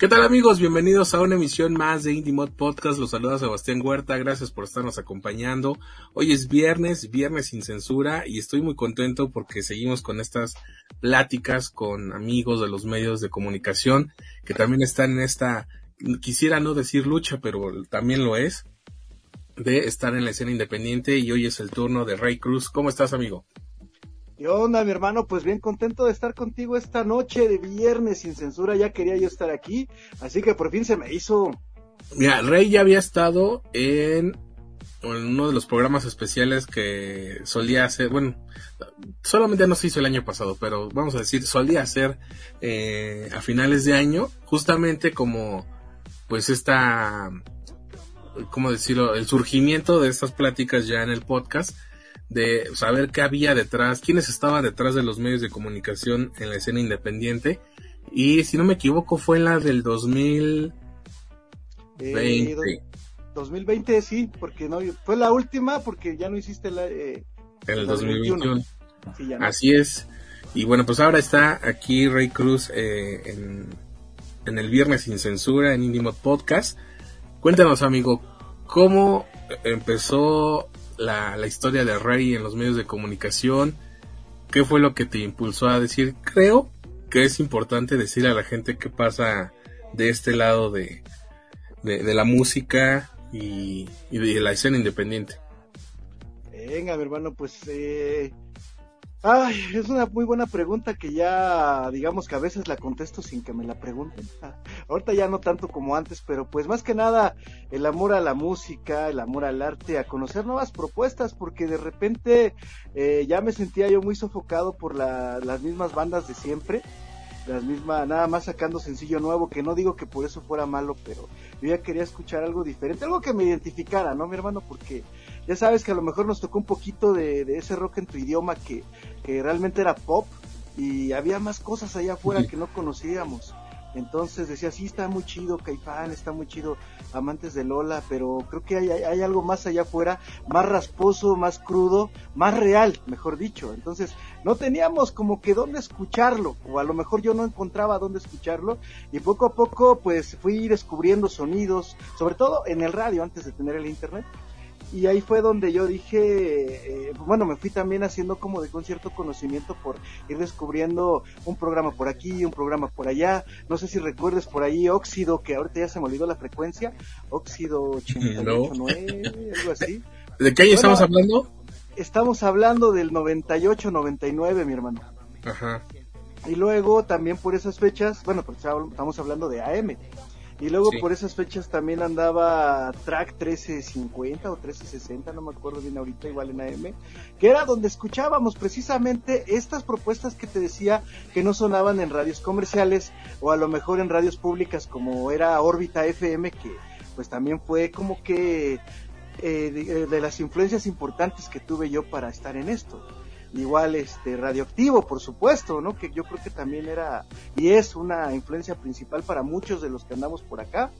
¿Qué tal amigos? Bienvenidos a una emisión más de Indie Mod Podcast. Los saluda Sebastián Huerta. Gracias por estarnos acompañando. Hoy es viernes, viernes sin censura y estoy muy contento porque seguimos con estas pláticas con amigos de los medios de comunicación que también están en esta, quisiera no decir lucha, pero también lo es, de estar en la escena independiente y hoy es el turno de Ray Cruz. ¿Cómo estás amigo? ¿Qué onda, mi hermano? Pues bien contento de estar contigo esta noche de viernes sin censura. Ya quería yo estar aquí, así que por fin se me hizo. Mira, Rey ya había estado en, uno de los programas especiales que solía hacer, bueno, solamente no se hizo el año pasado, pero vamos a decir, solía hacer eh, a finales de año, justamente como, pues esta, ¿cómo decirlo? El surgimiento de estas pláticas ya en el podcast de saber qué había detrás, quiénes estaban detrás de los medios de comunicación en la escena independiente. Y si no me equivoco fue en la del 2020. Eh, 2020 sí, porque no fue la última porque ya no hiciste la eh, en el 2021. Así es. Y bueno, pues ahora está aquí Ray Cruz eh, en, en el viernes sin censura en Indie Podcast. Cuéntanos, amigo, ¿cómo empezó la, la historia de Rey en los medios de comunicación? ¿Qué fue lo que te impulsó a decir, creo que es importante decir a la gente qué pasa de este lado de, de, la música y, de la escena independiente? Venga, mi hermano, pues eh, Ay, es una muy buena pregunta que ya, digamos que a veces la contesto sin que me la pregunten. Ahorita ya no tanto como antes, pero pues más que nada el amor a la música, el amor al arte, a conocer nuevas propuestas, porque de repente eh, ya me sentía yo muy sofocado por las mismas bandas de siempre, las mismas, nada más sacando sencillo nuevo, que no digo que por eso fuera malo, pero yo ya quería escuchar algo diferente, algo que me identificara, ¿no, mi hermano? Porque ya sabes que a lo mejor nos tocó un poquito de, ese rock en tu idioma que, realmente era pop y había más cosas allá afuera que no conocíamos. Entonces decía, sí, está muy chido Caifán, está muy chido Amantes de Lola, pero creo que hay, hay, algo más allá afuera, más rasposo, más crudo, más real, mejor dicho. Entonces no teníamos como que dónde escucharlo, o a lo mejor yo no encontraba dónde escucharlo, y poco a poco pues fui descubriendo sonidos, sobre todo en el radio antes de tener el internet, y ahí fue donde yo dije, eh, bueno, me fui también haciendo como de con cierto conocimiento por ir descubriendo un programa por aquí, un programa por allá, no sé si recuerdes por ahí Óxido, que ahorita ya se me olvidó la frecuencia, Óxido 889, algo así. ¿De qué año estamos hablando? Estamos hablando del 98-99, mi hermano. Ajá. Y luego también por esas fechas, bueno, porque estamos hablando de AM. Y luego por esas fechas también andaba Track 1350 o 1360, no me acuerdo bien ahorita, igual en AM, que era donde escuchábamos precisamente estas propuestas que te decía que no sonaban en radios comerciales o a lo mejor en radios públicas como era Órbita FM, que pues también fue como que eh, de las influencias importantes que tuve yo para estar en esto igual este radioactivo por supuesto no que yo creo que también era y es una influencia principal para muchos de los que andamos por acá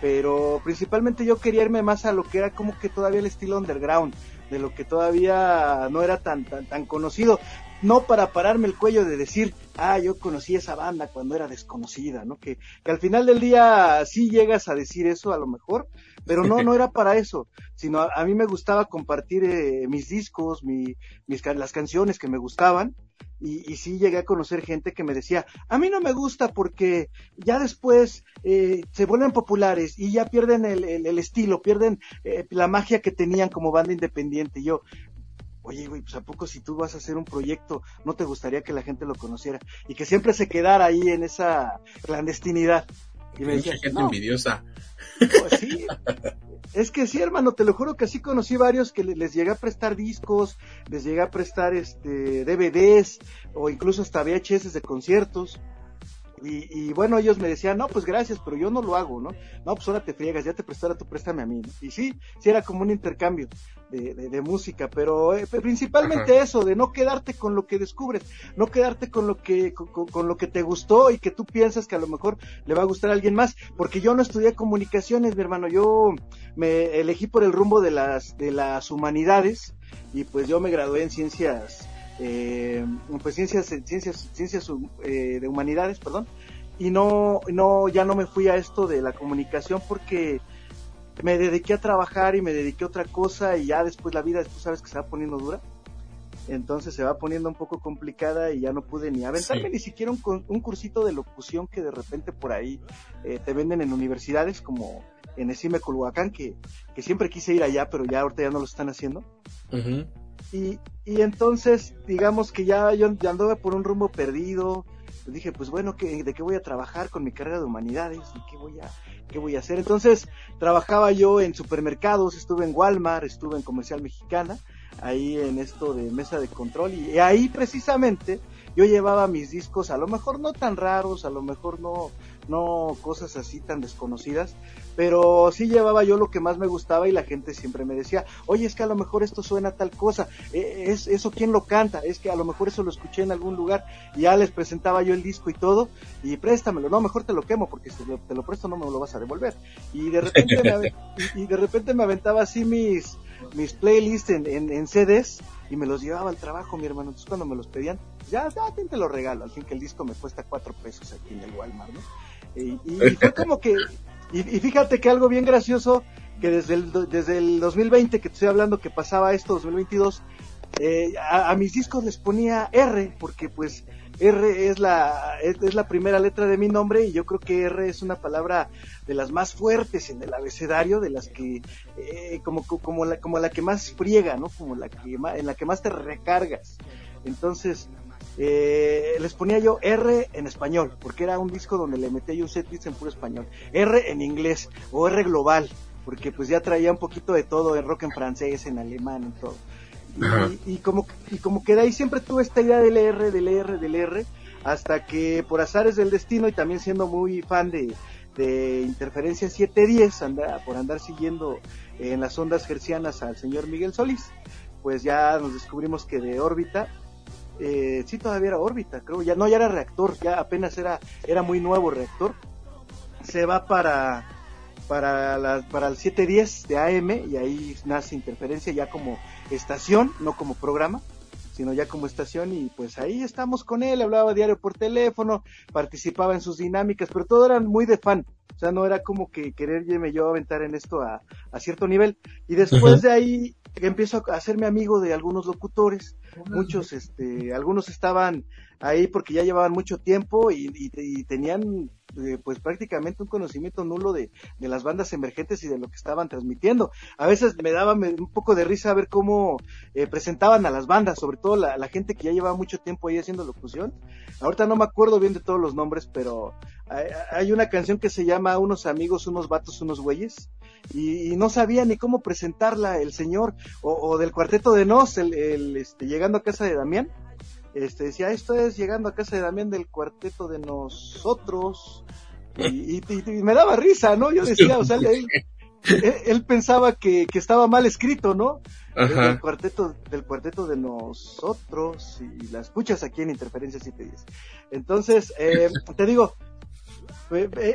pero principalmente yo quería irme más a lo que era como que todavía el estilo underground de lo que todavía no era tan tan tan conocido no para pararme el cuello de decir, ah, yo conocí esa banda cuando era desconocida, ¿no? Que, que al final del día sí llegas a decir eso a lo mejor, pero no, no era para eso, sino a, mí me gustaba compartir eh, mis discos, mi, mis, las canciones que me gustaban, y, y, sí llegué a conocer gente que me decía, a mí no me gusta porque ya después eh, se vuelven populares y ya pierden el, el, estilo, pierden eh, la magia que tenían como banda independiente. Y yo, oye, güey, pues a poco si tú vas a hacer un proyecto, no te gustaría que la gente lo conociera y que siempre se quedara ahí en esa clandestinidad. Y me decía, gente envidiosa. Pues sí. Es que sí, hermano, te lo juro que sí conocí varios que les llegué a prestar discos, les llegué a prestar este DVDs o incluso hasta VHS de conciertos Y, bueno, ellos me decían, no, pues gracias, pero yo no lo hago, ¿no? No, pues ahora te friegas, ya te prestará, tú préstame a mí. Y sí, sí era como un intercambio de, de, música, pero eh, principalmente eso, de no quedarte con lo que descubres, no quedarte con lo que, con, lo que te gustó y que tú piensas que a lo mejor le va a gustar a alguien más, porque yo no estudié comunicaciones, mi hermano, yo me elegí por el rumbo de las, de las humanidades y pues yo me gradué en ciencias eh, pues ciencias, ciencias, ciencias eh, de humanidades, perdón, y no, no, ya no me fui a esto de la comunicación porque me dediqué a trabajar y me dediqué a otra cosa y ya después la vida, tú sabes que se va poniendo dura, entonces se va poniendo un poco complicada y ya no pude ni aventarme ni siquiera un, un, cursito de locución que de repente por ahí eh, te venden en universidades como en Esime Culhuacán, que, que siempre quise ir allá, pero ya ahorita ya no lo están haciendo. Y, y entonces, digamos que ya yo ya anduve por un rumbo perdido. Dije, pues bueno, ¿qué, ¿de qué voy a trabajar con mi carrera de humanidades? ¿Y qué voy a, qué voy a hacer? Entonces, trabajaba yo en supermercados, estuve en Walmart, estuve en Comercial Mexicana, ahí en esto de mesa de control. Y ahí precisamente yo llevaba mis discos, a lo mejor no tan raros, a lo mejor no, no cosas así tan desconocidas, pero sí llevaba yo lo que más me gustaba y la gente siempre me decía, oye, es que a lo mejor esto suena tal cosa, e, es eso quién lo canta, es que a lo mejor eso lo escuché en algún lugar y ya les presentaba yo el disco y todo y préstamelo, no, mejor te lo quemo porque si te lo presto no me lo vas a devolver y de repente me, y, de repente me aventaba así mis mis playlists en, en, CDs y me los llevaba al trabajo, mi hermano. Entonces cuando me los pedían, ya, ya te lo regalo. Al fin que el disco me cuesta cuatro pesos aquí en el Walmart, ¿no? Y, fue como que, y, fíjate que algo bien gracioso, que desde el, desde el 2020 que te estoy hablando que pasaba esto, 2022, eh, a, mis discos les ponía R, porque pues R es la, es, la primera letra de mi nombre y yo creo que R es una palabra de las más fuertes en el abecedario, de las que, eh, como, como, la, como la que más friega, ¿no? Como la que en la que más te recargas. Entonces, eh, les ponía yo R en español, porque era un disco donde le metía yo setlist en puro español. R en inglés o R global, porque pues ya traía un poquito de todo, en rock en francés, en alemán, en todo. Y, como, y como que de ahí siempre tuve esta idea del R, del R, del R, hasta que por azares del destino y también siendo muy fan de, de Interferencia 710, anda, por andar siguiendo en las ondas gercianas al señor Miguel Solís, pues ya nos descubrimos que de órbita eh, sí todavía era órbita, creo, ya no, ya era reactor, ya apenas era, era muy nuevo reactor, se va para, para, la, para el 710 de AM y ahí nace interferencia ya como estación, no como programa, sino ya como estación y pues ahí estamos con él, hablaba diario por teléfono, participaba en sus dinámicas, pero todo era muy de fan, o sea, no era como que querer yo aventar en esto a, a cierto nivel. Y después de ahí empiezo a hacerme amigo de algunos locutores, muchos, este, algunos estaban ahí porque ya llevaban mucho tiempo y, tenían eh, pues prácticamente un conocimiento nulo de, de, las bandas emergentes y de lo que estaban transmitiendo. A veces me daba un poco de risa ver cómo eh, presentaban a las bandas, sobre todo la, la, gente que ya llevaba mucho tiempo ahí haciendo locución. Ahorita no me acuerdo bien de todos los nombres, pero hay, una canción que se llama Unos amigos, unos vatos, unos güeyes y, no sabía ni cómo presentarla el señor o, del cuarteto de Nos, el, este, llegando a casa de Damián. Este, decía, esto es llegando a casa de Damián del cuarteto de nosotros. Y, me daba risa, ¿no? Yo decía, o sea, él, pensaba que, estaba mal escrito, ¿no? Del cuarteto, del cuarteto de nosotros y la escuchas aquí en Interferencia 710. Entonces, eh, te digo,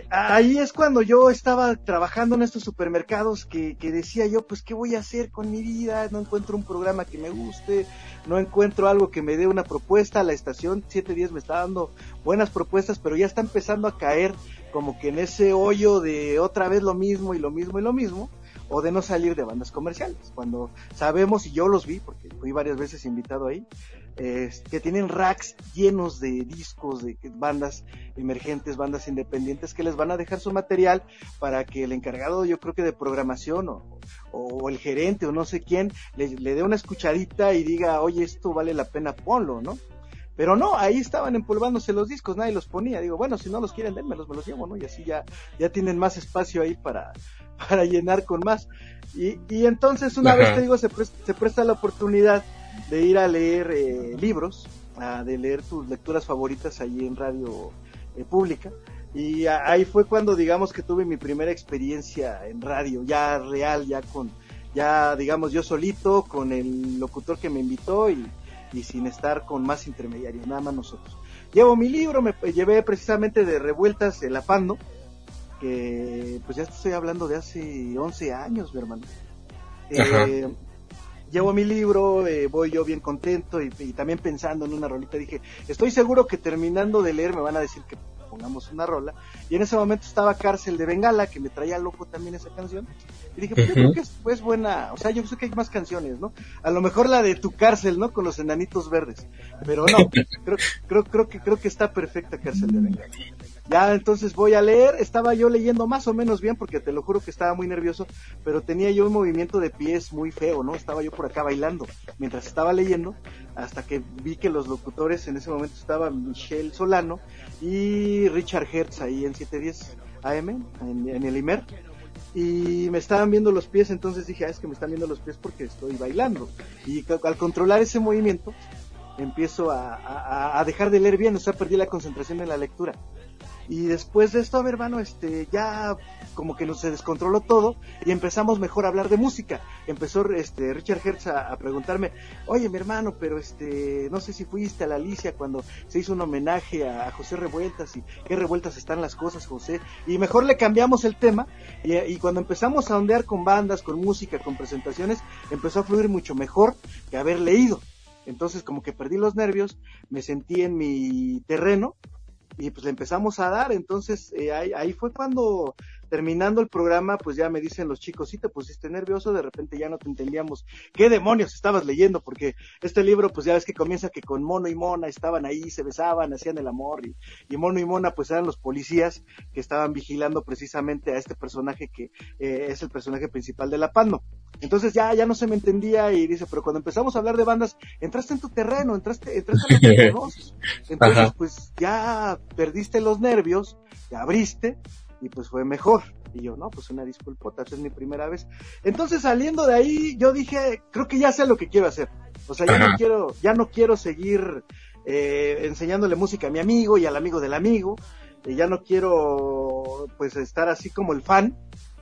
ahí es cuando yo estaba trabajando en estos supermercados que, que, decía yo, pues, ¿qué voy a hacer con mi vida? No encuentro un programa que me guste, no encuentro algo que me dé una propuesta. La estación 710 me está dando buenas propuestas, pero ya está empezando a caer como que en ese hoyo de otra vez lo mismo y lo mismo y lo mismo, o de no salir de bandas comerciales. Cuando sabemos, y yo los vi, porque fui varias veces invitado ahí, que tienen racks llenos de discos de bandas emergentes, bandas independientes que les van a dejar su material para que el encargado, yo creo que de programación o, el gerente o no sé quién, le, le dé una escuchadita y diga, oye, esto vale la pena, ponlo, ¿no? Pero no, ahí estaban empolvándose los discos, nadie los ponía. Digo, bueno, si no los quieren, denmelos, me los llevo, ¿no? Y así ya, ya tienen más espacio ahí para, para llenar con más. Y, y entonces, una vez te digo, se, se presta la oportunidad de ir a leer eh, libros, de leer tus lecturas favoritas allí en Radio eh, pública. Y ahí fue cuando, digamos, que tuve mi primera experiencia en radio, ya real, ya con, ya, digamos, yo solito, con el locutor que me invitó y, y sin estar con más intermediarios, nada más nosotros. Llevo mi libro, me llevé precisamente de Revueltas el Apando, que pues ya estoy hablando de hace 11 años, mi hermano. Eh, llevo mi libro, eh, voy yo bien contento y, también pensando en una rolita dije, estoy seguro que terminando de leer me van a decir que pongamos una rola. Y en ese momento estaba Cárcel de Bengala, que me traía loco también esa canción. Y dije, pues yo creo que es pues, buena, o sea, yo sé que hay más canciones, ¿no? A lo mejor la de Tu Cárcel, ¿no? Con los enanitos verdes. Pero no, creo, creo, creo que, creo que está perfecta Cárcel de Bengala. Ya entonces voy a leer, estaba yo leyendo más o menos bien porque te lo juro que estaba muy nervioso, pero tenía yo un movimiento de pies muy feo, ¿no? Estaba yo por acá bailando mientras estaba leyendo, hasta que vi que los locutores en ese momento estaban Michelle Solano y Richard Hertz ahí en 710 AM, en, el IMER, y me estaban viendo los pies, entonces dije, ah, es que me están viendo los pies porque estoy bailando. Y al controlar ese movimiento, empiezo a, a, dejar de leer bien, o sea, perdí la concentración en la lectura. Y después de esto, a ver, hermano, este, ya como que nos se descontroló todo y empezamos mejor a hablar de música. Empezó este Richard Hertz a, preguntarme, oye, mi hermano, pero este, no sé si fuiste a la Alicia cuando se hizo un homenaje a, José Revueltas y qué revueltas están las cosas, José. Y mejor le cambiamos el tema y, y cuando empezamos a ondear con bandas, con música, con presentaciones, empezó a fluir mucho mejor que haber leído. Entonces como que perdí los nervios, me sentí en mi terreno y pues le empezamos a dar, entonces eh, ahí, ahí, fue cuando terminando el programa, pues ya me dicen los chicos, sí te pusiste nervioso, de repente ya no te entendíamos qué demonios estabas leyendo, porque este libro, pues ya ves que comienza que con Mono y Mona estaban ahí, se besaban, hacían el amor, y, y Mono y Mona pues eran los policías que estaban vigilando precisamente a este personaje que eh, es el personaje principal de La Pando. Entonces ya, ya no se me entendía y dice, pero cuando empezamos a hablar de bandas, entraste en tu terreno, entraste, entraste en lo que Entonces, pues ya perdiste los nervios, te abriste y pues fue mejor. Y yo, no, pues una disculpota, es mi primera vez. Entonces saliendo de ahí, yo dije, creo que ya sé lo que quiero hacer. O sea, ya no quiero, ya no quiero seguir eh, enseñándole música a mi amigo y al amigo del amigo. Y ya no quiero, pues, estar así como el fan.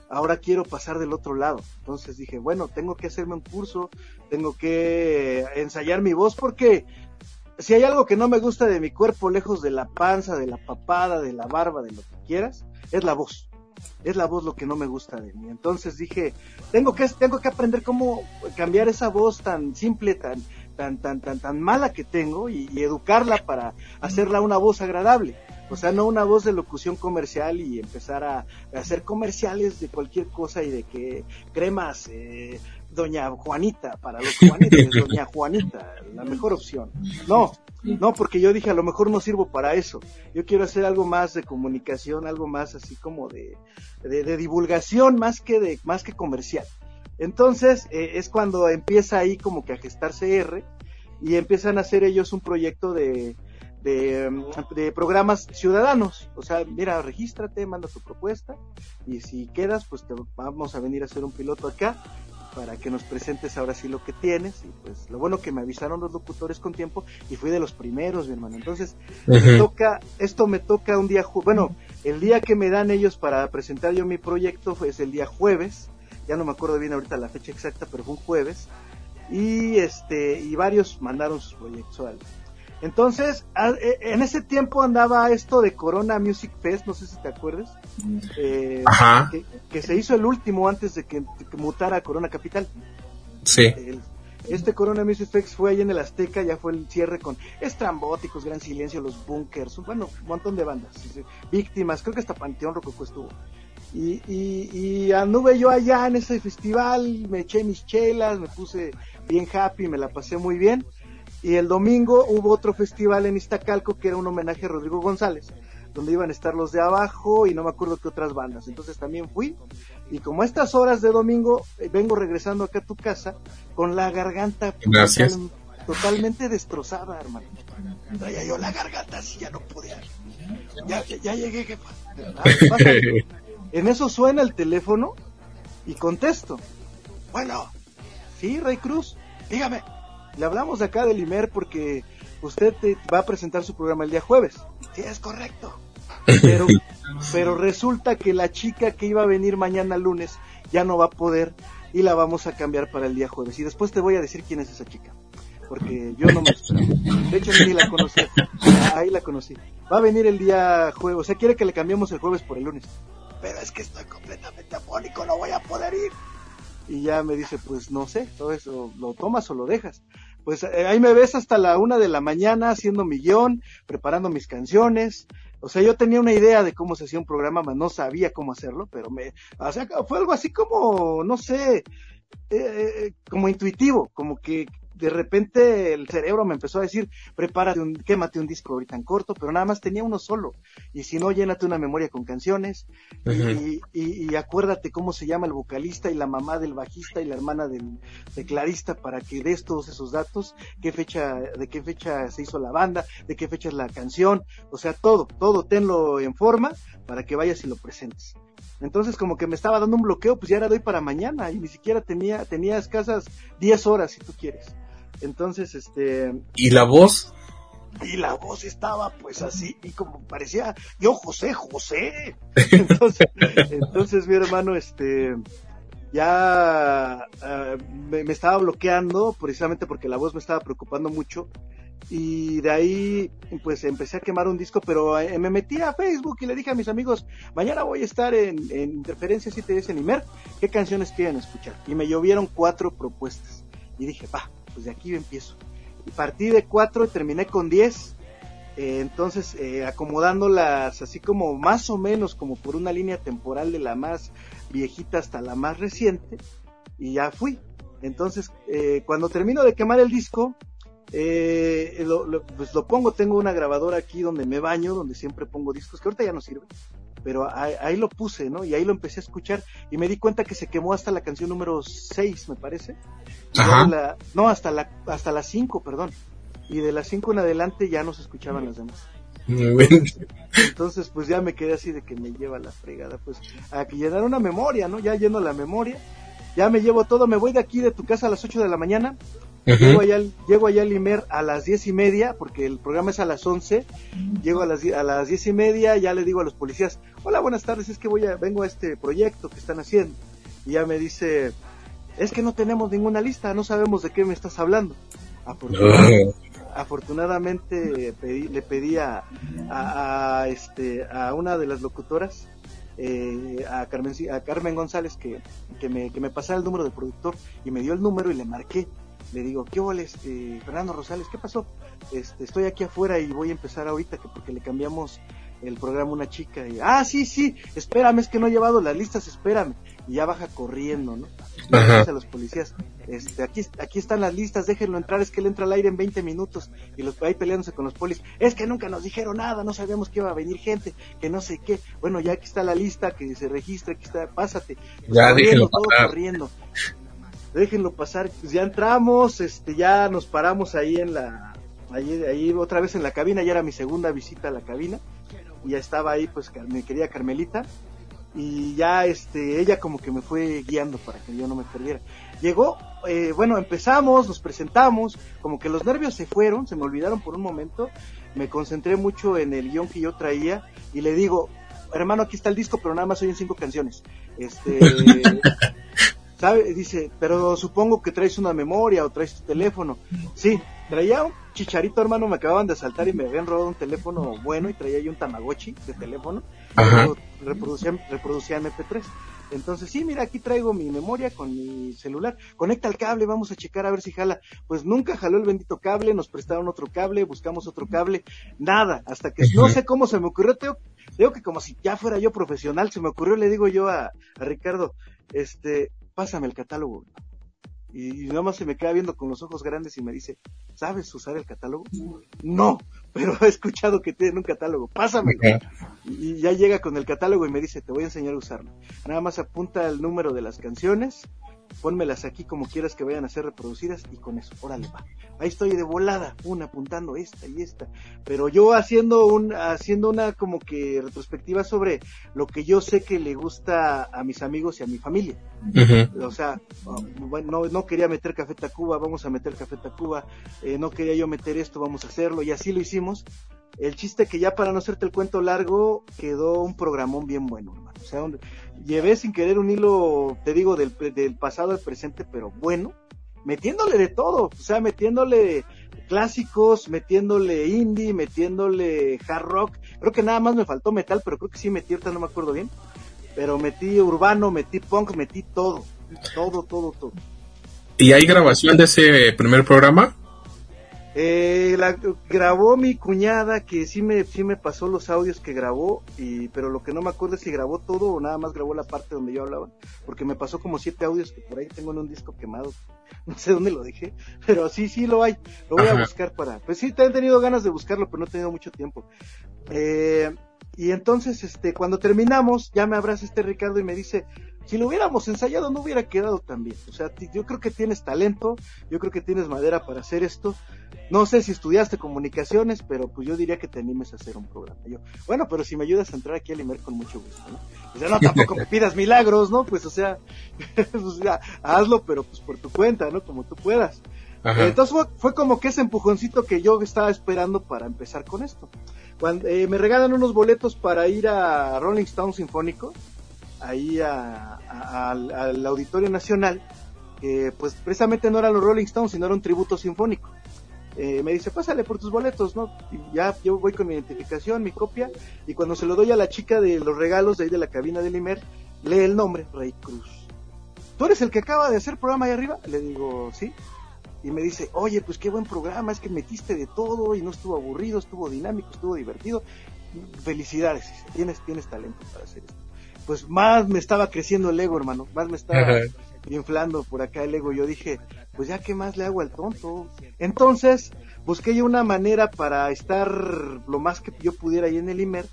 Ahora quiero pasar del otro lado. Entonces dije, bueno, tengo que hacerme un curso, tengo que ensayar mi voz porque si hay algo que no me gusta de mi cuerpo, lejos de la panza, de la papada, de la barba, de lo que quieras, es la voz. Es la voz lo que no me gusta de mí. Entonces dije, tengo que, tengo que aprender cómo cambiar esa voz tan simple, tan, tan, tan, tan, tan mala que tengo y, educarla para hacerla una voz agradable. O sea, no una voz de locución comercial y empezar a, hacer comerciales de cualquier cosa y de que cremas, eh, Doña Juanita, para los Juanitos, Doña Juanita, la mejor opción. No, no, porque yo dije, a lo mejor no sirvo para eso. Yo quiero hacer algo más de comunicación, algo más así como de, de, divulgación, más que de, más que comercial. Entonces, eh, es cuando empieza ahí como que a gestarse R y empiezan a hacer ellos un proyecto de, de, de, programas ciudadanos. O sea, mira, regístrate, manda tu propuesta y si quedas, pues te vamos a venir a hacer un piloto acá para que nos presentes ahora sí lo que tienes. Y pues lo bueno que me avisaron los locutores con tiempo y fui de los primeros, mi hermano. Entonces, me toca, esto me toca un día, bueno, el día que me dan ellos para presentar yo mi proyecto es el día jueves. Ya no me acuerdo bien ahorita la fecha exacta, pero fue un jueves. Y este, y varios mandaron sus proyectos. Entonces, e, en ese tiempo andaba esto de Corona Music Fest, no sé si te acuerdas, eh, que, se hizo el último antes de que, mutara Corona Capital. Sí. este Corona Music Fest fue ahí en el Azteca, ya fue el cierre con Estrambóticos, Gran Silencio, Los Bunkers, bueno, un montón de bandas, víctimas, creo que hasta Panteón Rococo estuvo. Y, y, y anduve yo allá en ese festival, me eché mis chelas, me puse bien happy, me la pasé muy bien y el domingo hubo otro festival en Iztacalco que era un homenaje a Rodrigo González, donde iban a estar los de abajo y no me acuerdo qué otras bandas. Entonces también fui. Y como a estas horas de domingo eh, vengo regresando acá a tu casa con la garganta totalmente destrozada, hermano. Traía yo la garganta así, ya no podía. Ya, ya, llegué, jefa. En eso suena el teléfono y contesto. Bueno, sí, Rey Cruz, dígame. Le hablamos acá del IMER porque usted va a presentar su programa el día jueves. Sí, es correcto. Pero, pero resulta que la chica que iba a venir mañana lunes ya no va a poder y la vamos a cambiar para el día jueves. Y después te voy a decir quién es esa chica. Porque yo no me esperaba. De hecho, ni la conocí. Ahí la conocí. Va a venir el día jueves. O sea, quiere que le cambiemos el jueves por el lunes. Pero es que estoy completamente afónico, no voy a poder ir. Y ya me dice, pues no sé, todo eso, ¿lo tomas o lo dejas? Pues eh, ahí me ves hasta la una de la mañana haciendo mi guion, preparando mis canciones, o sea, yo tenía una idea de cómo se hacía un programa, no sabía cómo hacerlo, pero me, o sea, fue algo así como, no sé, eh, eh, como intuitivo, como que de repente el cerebro me empezó a decir, prepárate un, quémate un disco ahorita en corto, pero nada más tenía uno solo. Y si no, llénate una memoria con canciones. y, y, acuérdate cómo se llama el vocalista y la mamá del bajista y la hermana del tecladista para que des todos esos datos, qué fecha, de qué fecha se hizo la banda, de qué fecha es la canción, o sea, todo, todo tenlo en forma para que vayas y lo presentes. Entonces como que me estaba dando un bloqueo, pues ya era de hoy para mañana y ni siquiera tenía, tenía escasas 10 horas si tú quieres. Entonces, este... ¿Y la voz? Y la voz estaba pues así, y como parecía, yo José, José. Entonces, entonces mi hermano, este, ya ah, me, estaba bloqueando precisamente porque la voz me estaba preocupando mucho y de ahí pues empecé a quemar un disco pero eh, me metí a Facebook y le dije a mis amigos mañana voy a estar en, en Interferencia 7 en Imer qué canciones quieren escuchar y me llovieron cuatro propuestas y dije va pues de aquí empiezo. Y partí de cuatro y terminé con diez. Eh, entonces, eh, acomodándolas así como más o menos como por una línea temporal de la más viejita hasta la más reciente. Y ya fui. Entonces, eh, cuando termino de quemar el disco, lo, pues lo pongo, tengo una grabadora aquí donde me baño, donde siempre pongo discos, que ahorita ya no sirve pero ahí, lo puse, ¿no? Y ahí lo empecé a escuchar y me di cuenta que se quemó hasta la canción número 6, me parece. Ajá. no, hasta la hasta las 5, perdón. Y de las 5 en adelante ya no se escuchaban las demás. Entonces, pues ya me quedé así de que me lleva la fregada, pues a que llenar una memoria, ¿no? Ya lleno la memoria, ya me llevo todo, me voy de aquí de tu casa a las 8 de la mañana, Llego allá, llego allá al Imer a las diez y media, porque el programa es a las once. Llego a las, a las diez y media, ya le digo a los policías, hola, buenas tardes, es que voy a, vengo a este proyecto que están haciendo. Y ya me dice, es que no tenemos ninguna lista, no sabemos de qué me estás hablando. Afortunadamente, le pedí a, a, este, a una de las locutoras, eh, a, Carmen, a Carmen González, que, que, me, que me pasara el número del productor y me dio el número y le marqué le digo, ¿qué hubo, este, Fernando Rosales? ¿Qué pasó? Este, estoy aquí afuera y voy a empezar ahorita que porque le cambiamos el programa a una chica y, ah, sí, sí, espérame, es que no he llevado las listas, espérame. Y ya baja corriendo, ¿no? Ajá. a los policías, este, aquí, aquí están las listas, déjenlo entrar, es que él entra al aire en 20 minutos y los ahí peleándose con los polis, es que nunca nos dijeron nada, no sabíamos que iba a venir gente, que no sé qué, bueno, ya aquí está la lista, que se registra, aquí está, pásate. ya, corriendo, todo corriendo déjenlo pasar, ya entramos, este, ya nos paramos ahí en la, ahí, ahí otra vez en la cabina, ya era mi segunda visita a la cabina, y ya estaba ahí pues mi querida Carmelita, y ya este, ella como que me fue guiando para que yo no me perdiera. Llegó, eh, bueno, empezamos, nos presentamos, como que los nervios se fueron, se me olvidaron por un momento, me concentré mucho en el guion que yo traía, y le digo, hermano, aquí está el disco, pero nada más oyen cinco canciones. Este, ¿sabe? Dice, pero supongo que traes una memoria o traes tu teléfono. Sí, traía un chicharito, hermano, me acababan de saltar y me habían robado un teléfono bueno y traía yo un Tamagotchi de teléfono. Reproducía, reproducía MP3. Entonces, sí, mira, aquí traigo mi memoria con mi celular. Conecta el cable, vamos a checar a ver si jala. Pues nunca jaló el bendito cable, nos prestaron otro cable, buscamos otro cable, nada. Hasta que no sé cómo se me ocurrió, digo, que como si ya fuera yo profesional, se me ocurrió, le digo yo a, a Ricardo, este, pásame el catálogo. Y, nada más se me queda viendo con los ojos grandes y me dice, ¿sabes usar el catálogo? No, pero he escuchado que tienen un catálogo, pásame. Y ya llega con el catálogo y me dice, te voy a enseñar a usarlo. Nada más apunta el número de las canciones, pónmelas aquí como quieras que vayan a ser reproducidas y con eso, órale va. Ahí estoy de volada, una apuntando esta y esta, pero yo haciendo un, haciendo una como que retrospectiva sobre lo que yo sé que le gusta a mis amigos y a mi familia. O sea, bueno, no, quería meter Café Tacuba, vamos a meter Café Tacuba, eh, no quería yo meter esto, vamos a hacerlo, y así lo hicimos El chiste que ya para no hacerte el cuento largo, quedó un programón bien bueno, hermano. O sea, llevé sin querer un hilo, te digo, del, del pasado al presente, pero bueno, metiéndole de todo, o sea, metiéndole clásicos, metiéndole indie, metiéndole hard rock. Creo que nada más me faltó metal, pero creo que sí metí, ahorita no me acuerdo bien. Pero metí urbano, metí punk, metí todo. Todo, todo, todo. ¿Y hay grabación de ese primer programa? Eh, la grabó mi cuñada que sí me sí me pasó los audios que grabó y pero lo que no me acuerdo es si grabó todo o nada más grabó la parte donde yo hablaba porque me pasó como siete audios que por ahí tengo en un disco quemado. No sé dónde lo dejé pero sí sí lo hay lo voy a buscar para pues sí he tenido ganas de buscarlo pero no he tenido mucho tiempo. Eh, y entonces este cuando terminamos ya me abraza este Ricardo y me dice si lo hubiéramos ensayado no hubiera quedado tan bien. O sea, yo creo que tienes talento, yo creo que tienes madera para hacer esto. No sé si estudiaste comunicaciones, pero pues yo diría que te animes a hacer un programa. Yo, bueno, pero si me ayudas a entrar aquí al Imer con mucho gusto, ¿no? O sea, no tampoco me pidas milagros, ¿no? Pues o sea, pues, ya, hazlo, pero pues por tu cuenta, ¿no? Como tú puedas. Entonces fue, como que ese empujoncito que yo estaba esperando para empezar con esto. Cuando eh, me regalan unos boletos para ir a Rolling Stone Sinfónico, ahí al Auditorio Nacional, que pues precisamente no eran los Rolling Stones, sino era un tributo sinfónico. Eh, me dice, pásale por tus boletos, ¿no? Y ya yo voy con mi identificación, mi copia, y cuando se lo doy a la chica de los regalos de ahí de la cabina del Imer, lee el nombre, Rey Cruz. ¿Tú eres el que acaba de hacer programa ahí arriba? Le digo, sí. Y me dice, oye, pues qué buen programa, es que metiste de todo y no estuvo aburrido, estuvo dinámico, estuvo divertido. Felicidades, tienes, tienes talento para hacer esto pues más me estaba creciendo el ego, hermano, más me estaba inflando por acá el ego. Yo dije, pues ya qué más le hago al tonto. Entonces, busqué yo una manera para estar lo más que yo pudiera ahí en el Imer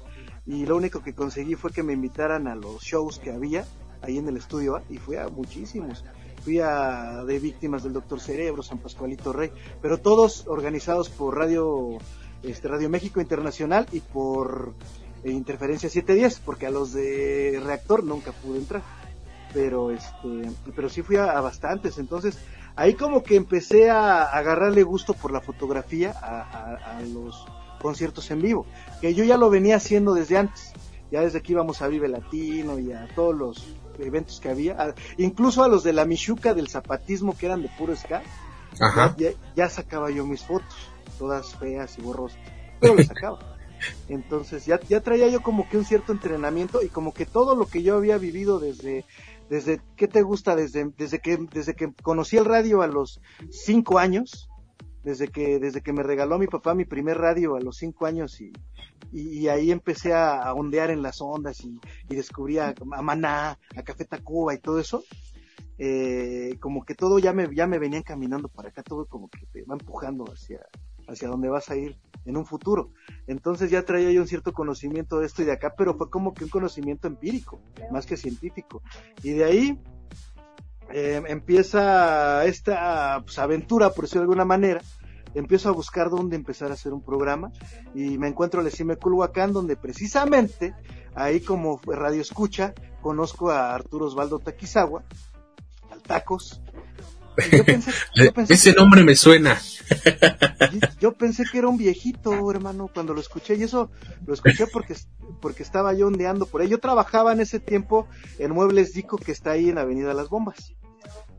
y lo único que conseguí fue que me invitaran a los shows que había ahí en el estudio y fui a muchísimos. Fui a de víctimas del Doctor Cerebro, San Pascualito Rey, pero todos organizados por Radio este Radio México Internacional y por eh, interferencia 710, porque a los de reactor nunca pude entrar. Pero este, pero sí fui a, bastantes, entonces ahí como que empecé a, agarrarle gusto por la fotografía a, los conciertos en vivo, que yo ya lo venía haciendo desde antes, ya desde que íbamos a Vive Latino y a todos los eventos que había, incluso a los de la Michuca del zapatismo que eran de puro ska, Ya, ya, sacaba yo mis fotos, todas feas y borrosas, pero las sacaba. Entonces ya, ya traía yo como que un cierto entrenamiento y como que todo lo que yo había vivido desde, desde, ¿qué te gusta? Desde, desde que, desde que conocí el radio a los cinco años, desde que, desde que me regaló mi papá mi primer radio a los cinco años y, y, ahí empecé a, ondear en las ondas y, y descubrí a, Maná, a Café Tacuba y todo eso. Eh, como que todo ya me, ya me venían caminando para acá, todo como que te va empujando hacia, hacia donde vas a ir en un futuro. Entonces ya traía yo un cierto conocimiento de esto y de acá, pero fue como que un conocimiento empírico, más que científico. Y de ahí eh, empieza esta pues, aventura, por decirlo de alguna manera. Empiezo a buscar dónde empezar a hacer un programa y me encuentro en el Culhuacán, donde precisamente ahí como radio escucha conozco a Arturo Osvaldo Taquizawa, al Tacos, Ese nombre me suena. Yo pensé que era un viejito, hermano, cuando lo escuché. Y eso lo escuché porque, porque estaba yo ondeando por ahí. Yo trabajaba en ese tiempo en Muebles Dico, que está ahí en la Avenida Las Bombas.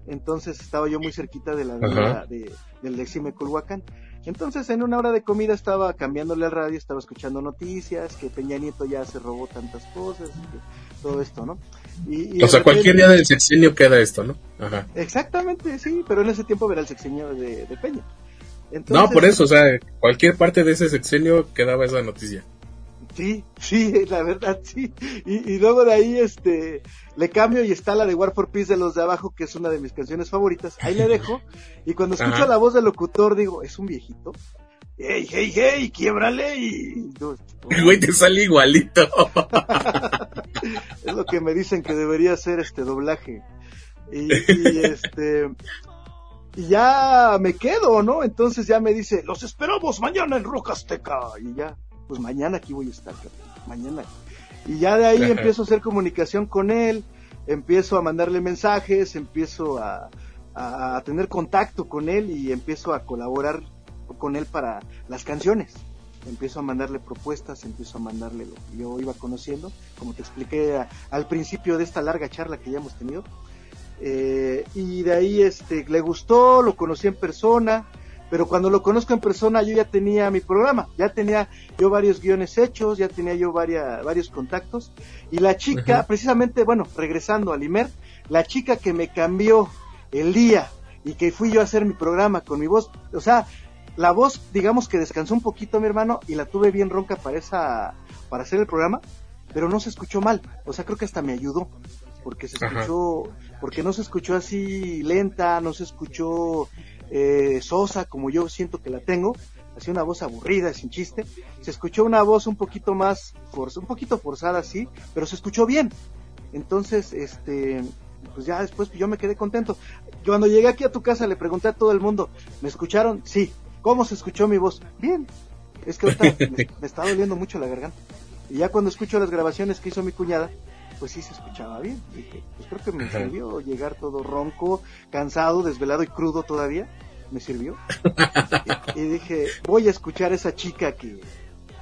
Entonces estaba yo muy cerquita de la avenida de, del Exime Culhuacán. Entonces en una hora de comida estaba cambiándole al radio, estaba escuchando noticias, que Peña Nieto ya se robó tantas cosas, todo esto, ¿no? o sea, cualquier día del sexenio queda esto, ¿no? Ajá. Exactamente, sí, pero en ese tiempo era el sexenio de, Peña. no, por eso, o sea, cualquier parte de ese sexenio quedaba esa noticia. Sí, sí, la verdad, sí. Y, luego de ahí, este, le cambio y está la de War for Peace de los de abajo, que es una de mis canciones favoritas. Ahí le dejo. Y cuando escucho la voz del locutor, digo, ¿es un viejito? hey, hey, hey, quiebrale y... El güey te sale igualito. es lo que me dicen que debería ser este doblaje. Y, este... Y ya me quedo, ¿no? Entonces ya me dice, los esperamos mañana en Roca Azteca. Y ya, pues mañana aquí voy a estar, mañana. Y ya de ahí empiezo a hacer comunicación con él, empiezo a mandarle mensajes, empiezo a, a, a tener contacto con él y empiezo a colaborar con él para las canciones. empiezo a mandarle propuestas, empiezo a mandarle lo que yo iba conociendo, como te expliqué al principio de esta larga charla que ya hemos tenido. Eh, y de ahí este, le gustó, lo conocí en persona, pero cuando lo conozco en persona yo ya tenía mi programa, ya tenía yo varios guiones hechos, ya tenía yo varias, varios contactos, y la chica, precisamente, bueno, regresando al Imer, la chica que me cambió el día y que fui yo a hacer mi programa con mi voz, o sea, la voz, digamos que descansó un poquito mi hermano y la tuve bien ronca para esa, para hacer el programa, pero no se escuchó mal, o sea, creo que hasta me ayudó, porque se escuchó, porque no se escuchó así lenta, no se escuchó eh, sosa como yo siento que la tengo, así una voz aburrida, sin chiste, se escuchó una voz un poquito más, un poquito forzada sí, pero se escuchó bien, entonces, este, pues ya después yo me quedé contento. Cuando llegué aquí a tu casa le pregunté a todo el mundo, ¿me escucharon? Sí. ¿Cómo se escuchó mi voz? Bien. Es que ahorita me, me, está doliendo mucho la garganta. Y ya cuando escucho las grabaciones que hizo mi cuñada, pues sí se escuchaba bien. Dije, pues creo que me sirvió llegar todo ronco, cansado, desvelado y crudo todavía. Me sirvió. y, dije, voy a escuchar a esa chica que,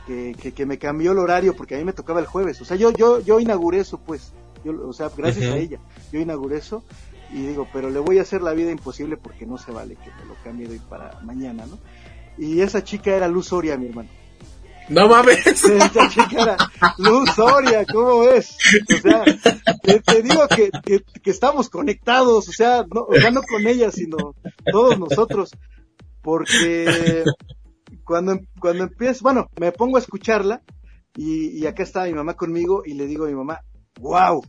que, que, me cambió el horario porque a mí me tocaba el jueves. O sea, yo, yo, yo inauguré eso, pues. Yo, o sea, gracias a ella, yo inauguré eso y digo, pero le voy a hacer la vida imposible porque no se vale que me lo cambie de hoy para mañana, ¿no? Y esa chica era Luz Soria, mi hermano. No mames. Esa chica Luz Soria, ¿cómo ves? O sea, te, digo que, que, estamos conectados, o sea, no, o no con ella, sino todos nosotros. Porque cuando, cuando empiezo, bueno, me pongo a escucharla y, y acá está mi mamá conmigo y le digo a mi mamá, wow,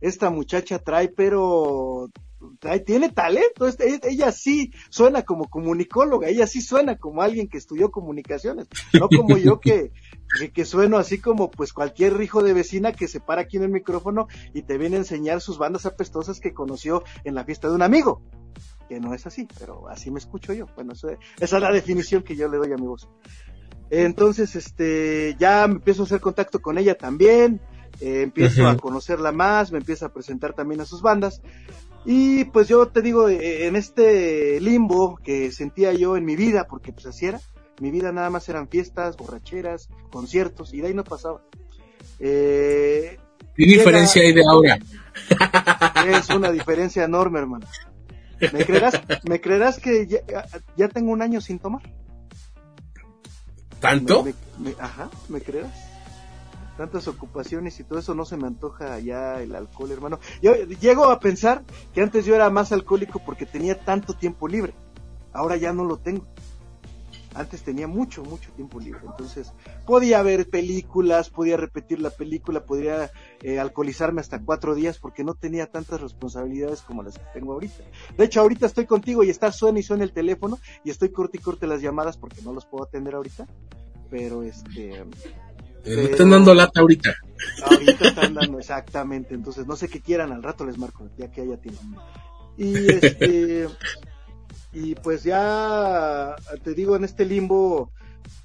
esta muchacha trae, pero trae, tiene talento, este, ella sí suena como comunicóloga, ella sí suena como alguien que estudió comunicaciones, no como yo que, que, sueno así como pues cualquier hijo de vecina que se para aquí en el micrófono y te viene a enseñar sus bandas apestosas que conoció en la fiesta de un amigo, que no es así, pero así me escucho yo, bueno, esa es la definición que yo le doy a mi voz. Entonces, este, ya me empiezo a hacer contacto con ella también, eh, empiezo a conocerla más, me empieza a presentar también a sus bandas. Y pues yo te digo, eh, en este limbo que sentía yo en mi vida, porque pues así era, mi vida nada más eran fiestas, borracheras, conciertos, y de ahí no pasaba. Eh, ¿Qué diferencia hay de ahora? Es una diferencia enorme, hermano. ¿Me creerás, ¿me creerás que ya, tengo un año sin tomar? ¿Tanto? ajá, ¿me creerás? Tantas ocupaciones y todo eso no se me antoja ya el alcohol, hermano. Yo llego a pensar que antes yo era más alcohólico porque tenía tanto tiempo libre. Ahora ya no lo tengo. Antes tenía mucho, mucho tiempo libre. Entonces podía ver películas, podía repetir la película, podría eh, alcoholizarme hasta cuatro días porque no tenía tantas responsabilidades como las que tengo ahorita. De hecho, ahorita estoy contigo y está suena y suena el teléfono y estoy corte y corte las llamadas porque no los puedo atender ahorita. Pero este, me están dando lata ahorita. Ahorita están dando, exactamente. Entonces, no sé qué quieran, al rato les marco, ya que haya tiempo. Y este. y pues ya, te digo, en este limbo,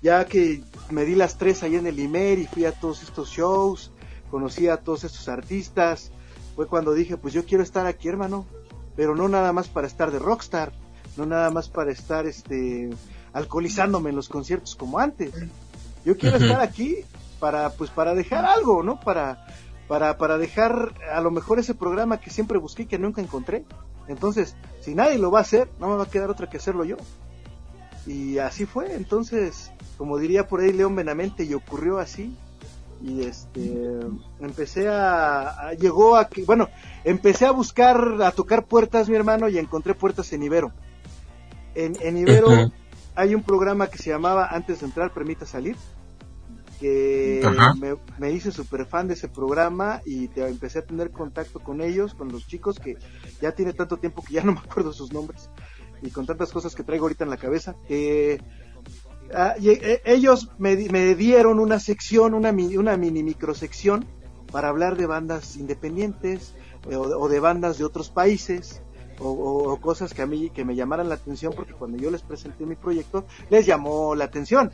ya que me di las tres ahí en el Imer y fui a todos estos shows, conocí a todos estos artistas, fue cuando dije, pues yo quiero estar aquí, hermano, pero no nada más para estar de rockstar, no nada más para estar, este, alcoholizándome en los conciertos como antes. Yo quiero estar aquí para pues para dejar algo, ¿no? Para para para dejar a lo mejor ese programa que siempre busqué y que nunca encontré. Entonces, si nadie lo va a hacer, no me va a quedar otra que hacerlo yo. Y así fue, entonces, como diría por ahí León Benamente, y ocurrió así. Y este, empecé a, llegó a que, bueno, empecé a buscar, a tocar puertas, mi hermano, y encontré puertas en Ibero. En, en Ibero hay un programa que se llamaba Antes de entrar, permita salir que me, hice súper fan de ese programa y te, empecé a tener contacto con ellos, con los chicos que ya tiene tanto tiempo que ya no me acuerdo sus nombres y con tantas cosas que traigo ahorita en la cabeza. que ah, eh, ellos me, dieron una sección, una, una mini microsección para hablar de bandas independientes eh, o, de bandas de otros países. O, o, cosas que a mí que me llamaran la atención porque cuando yo les presenté mi proyecto les llamó la atención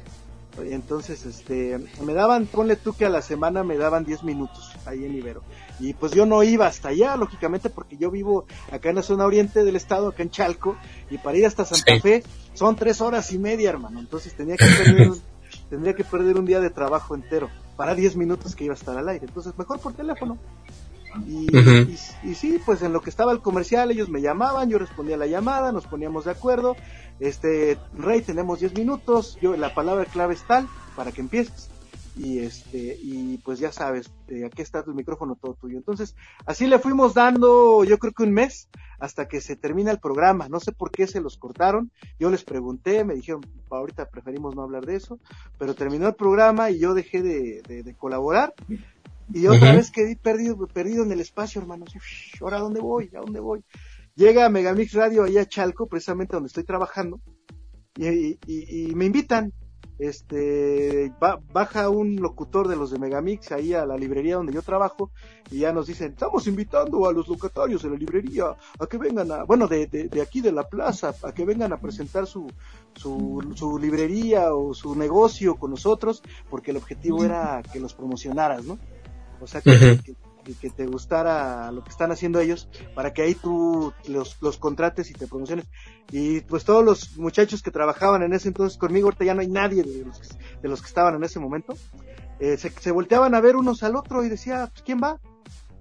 entonces, este, me daban, ponle tú que a la semana me daban 10 minutos ahí en Ibero. Y pues yo no iba hasta allá, lógicamente, porque yo vivo acá en la zona oriente del estado, acá en Chalco, y para ir hasta Santa Fe son tres horas y media, hermano. Entonces tenía que tener tendría que perder un día de trabajo entero para 10 minutos que iba a estar al aire. Entonces, mejor por teléfono. Y, y, sí, pues en lo que estaba el comercial, ellos me llamaban, yo respondía a la llamada, nos poníamos de acuerdo. Este, Rey, tenemos 10 minutos, yo la palabra clave es tal para que empieces. Y este y pues ya sabes eh, aquí está tu micrófono todo tuyo. Entonces así le fuimos dando yo creo que un mes hasta que se termina el programa. No sé por qué se los cortaron. Yo les pregunté me dijeron ahorita preferimos no hablar de eso pero terminó el programa y yo dejé de, colaborar y otra vez quedé perdido perdido en el espacio hermanos ahora dónde voy a dónde voy llega Megamix Radio ahí a Chalco precisamente donde estoy trabajando y, y me invitan. Este baja un locutor de los de Megamix ahí a la librería donde yo trabajo y ya nos dicen estamos invitando a los locatarios de la librería a que vengan a bueno de, de, aquí de la plaza a que vengan a presentar su, su, su librería o su negocio con nosotros porque el objetivo era que los promocionaras no o sea que, que te gustara lo que están haciendo ellos para que ahí tú los, los contrates y te promociones. Y pues todos los muchachos que trabajaban en ese entonces conmigo, ahorita ya no hay nadie de los, de los que estaban en ese momento, eh, se, se, volteaban a ver unos al otro y decía, pues ¿quién va?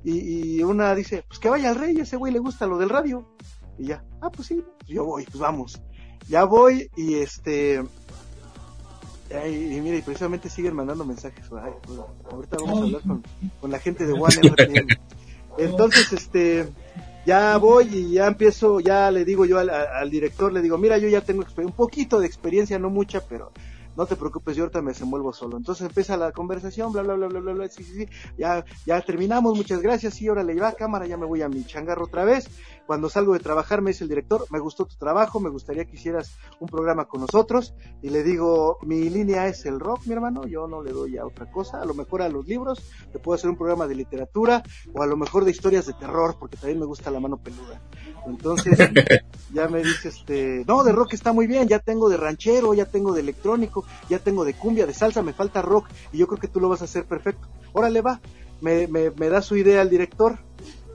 Y, y una dice, pues que vaya al rey, ese güey le gusta lo del radio. Y ya, ah, pues sí, yo voy, pues vamos. Ya voy y este, y mira, y precisamente siguen mandando mensajes. Pues, ahorita vamos a hablar con, la gente de One Entonces, este, ya voy y ya empiezo, ya le digo yo al, al, director, le digo, mira, yo ya tengo un poquito de experiencia, no mucha, pero no te preocupes, yo ahorita me desenvuelvo solo. Entonces empieza la conversación, bla, bla, bla, bla, bla, bla, sí, sí, sí, ya, ya terminamos, muchas gracias, sí, ahora le lleva a cámara, ya me voy a mi changarro otra vez. Cuando salgo de trabajar me dice el director, me gustó tu trabajo, me gustaría que hicieras un programa con nosotros. Y le digo, mi línea es el rock, mi hermano, yo no le doy a otra cosa, a lo mejor a los libros, te puedo hacer un programa de literatura o a lo mejor de historias de terror, porque también me gusta la mano peluda. Entonces, ya me dice este, no, de rock está muy bien, ya tengo de ranchero, ya tengo de electrónico, ya tengo de cumbia, de salsa, me falta rock y yo creo que tú lo vas a hacer perfecto. Órale va, me, me, me da su idea el director,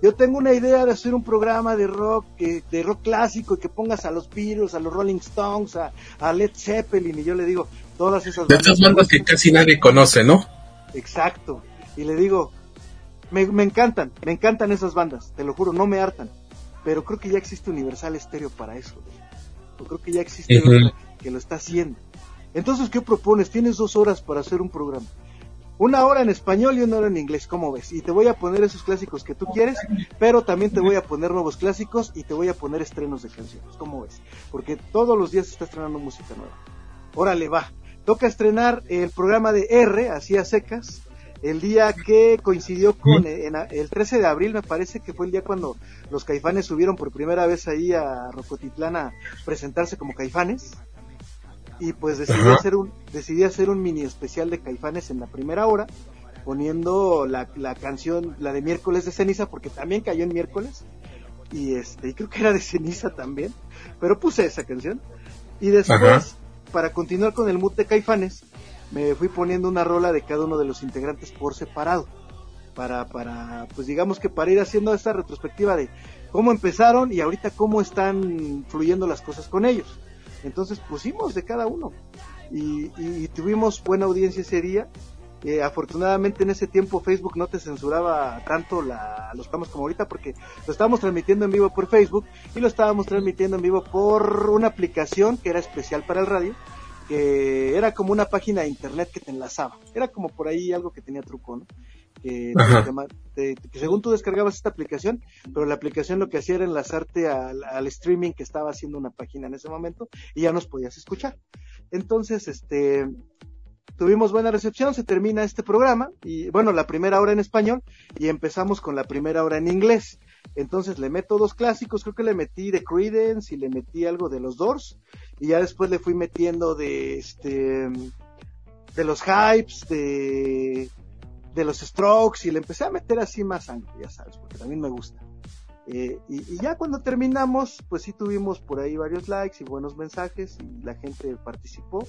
yo tengo una idea de hacer un programa de rock, de rock clásico, y que pongas a los Beatles, a los Rolling Stones, a, Led Zeppelin, y yo le digo, todas esas bandas. De esas bandas que casi nadie conoce, ¿no? Exacto. Y le digo, me, encantan, me encantan esas bandas, te lo juro, no me hartan. Pero creo que ya existe Universal Stereo para eso. Yo creo que ya existe que lo está haciendo. Entonces, ¿qué propones? Tienes dos horas para hacer un programa. Una hora en español y una hora en inglés, ¿cómo ves? Y te voy a poner esos clásicos que tú quieres, pero también te voy a poner nuevos clásicos y te voy a poner estrenos de canciones, ¿cómo ves? Porque todos los días se está estrenando música nueva. Órale, va. Toca estrenar el programa de R, así a secas, el día que coincidió con el 13 de abril, me parece que fue el día cuando los caifanes subieron por primera vez ahí a Rocotitlán a presentarse como caifanes y pues decidí hacer un decidí hacer un mini especial de Caifanes en la primera hora poniendo la, la canción la de miércoles de ceniza porque también cayó en miércoles y este y creo que era de ceniza también pero puse esa canción. Y después para continuar con el mood de Caifanes me fui poniendo una rola de cada uno de los integrantes por separado para para pues digamos que para ir haciendo esta retrospectiva de cómo empezaron y ahorita cómo están fluyendo las cosas con ellos entonces pusimos de cada uno y, tuvimos buena audiencia ese día. Eh, afortunadamente en ese tiempo Facebook no te censuraba tanto la, los programas como ahorita porque lo estábamos transmitiendo en vivo por Facebook y lo estábamos transmitiendo en vivo por una aplicación que era especial para el radio que era como una página de internet que te enlazaba. Era como por ahí algo que tenía truco, ¿no? Que, según tú descargabas esta aplicación, pero la aplicación lo que hacía era enlazarte al, streaming que estaba haciendo una página en ese momento y ya nos podías escuchar. Entonces, este, tuvimos buena recepción, se termina este programa y bueno, la primera hora en español y empezamos con la primera hora en inglés. Entonces le meto dos clásicos, creo que le metí de Creedence y le metí algo de los Doors y ya después le fui metiendo de este de los hypes, de de los strokes y le empecé a meter así más sangre, ya sabes, porque también me gusta. Eh, y, ya cuando terminamos, pues sí tuvimos por ahí varios likes y buenos mensajes y la gente participó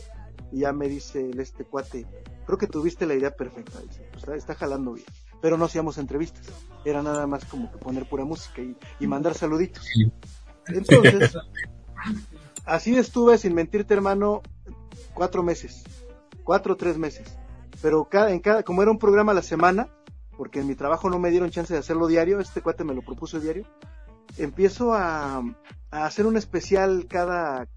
y ya me dice este cuate, creo que tuviste la idea perfecta, dice, pues, está jalando bien, pero no hacíamos entrevistas, era nada más como que poner pura música y, y mandar saluditos. Entonces, así estuve sin mentirte hermano cuatro meses cuatro o tres meses. Pero cada, en cada, como era un programa a la semana, porque en mi trabajo no me dieron chance de hacerlo diario, este cuate me lo propuso diario, empiezo a, a hacer un especial cada,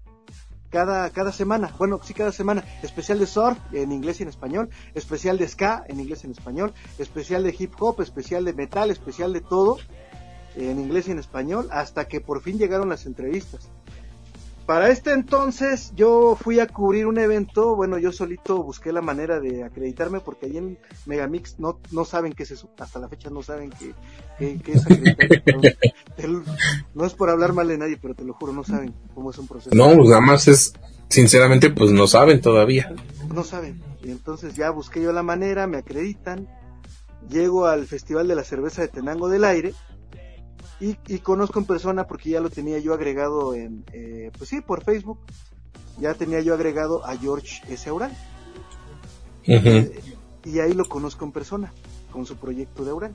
cada, cada semana, bueno, sí cada semana, especial de surf en inglés y en español, especial de ska en inglés y en español, especial de hip hop, especial de metal, especial de todo en inglés y en español, hasta que por fin llegaron las entrevistas. Para este entonces yo fui a cubrir un evento, bueno, yo solito busqué la manera de acreditarme porque ahí en Megamix no, no saben qué es eso, hasta la fecha no saben qué, es acreditarme. no es por hablar mal de nadie, pero te lo juro, no saben cómo es un proceso. No, pues nada más es, sinceramente, pues no saben todavía. No saben. Y entonces ya busqué yo la manera, me acreditan, llego al Festival de la Cerveza de Tenango del Aire, y, conozco en persona porque ya lo tenía yo agregado en, eh, pues sí, por Facebook. Ya tenía yo agregado a George S. Aural. Eh, y ahí lo conozco en persona, con su proyecto de Aural.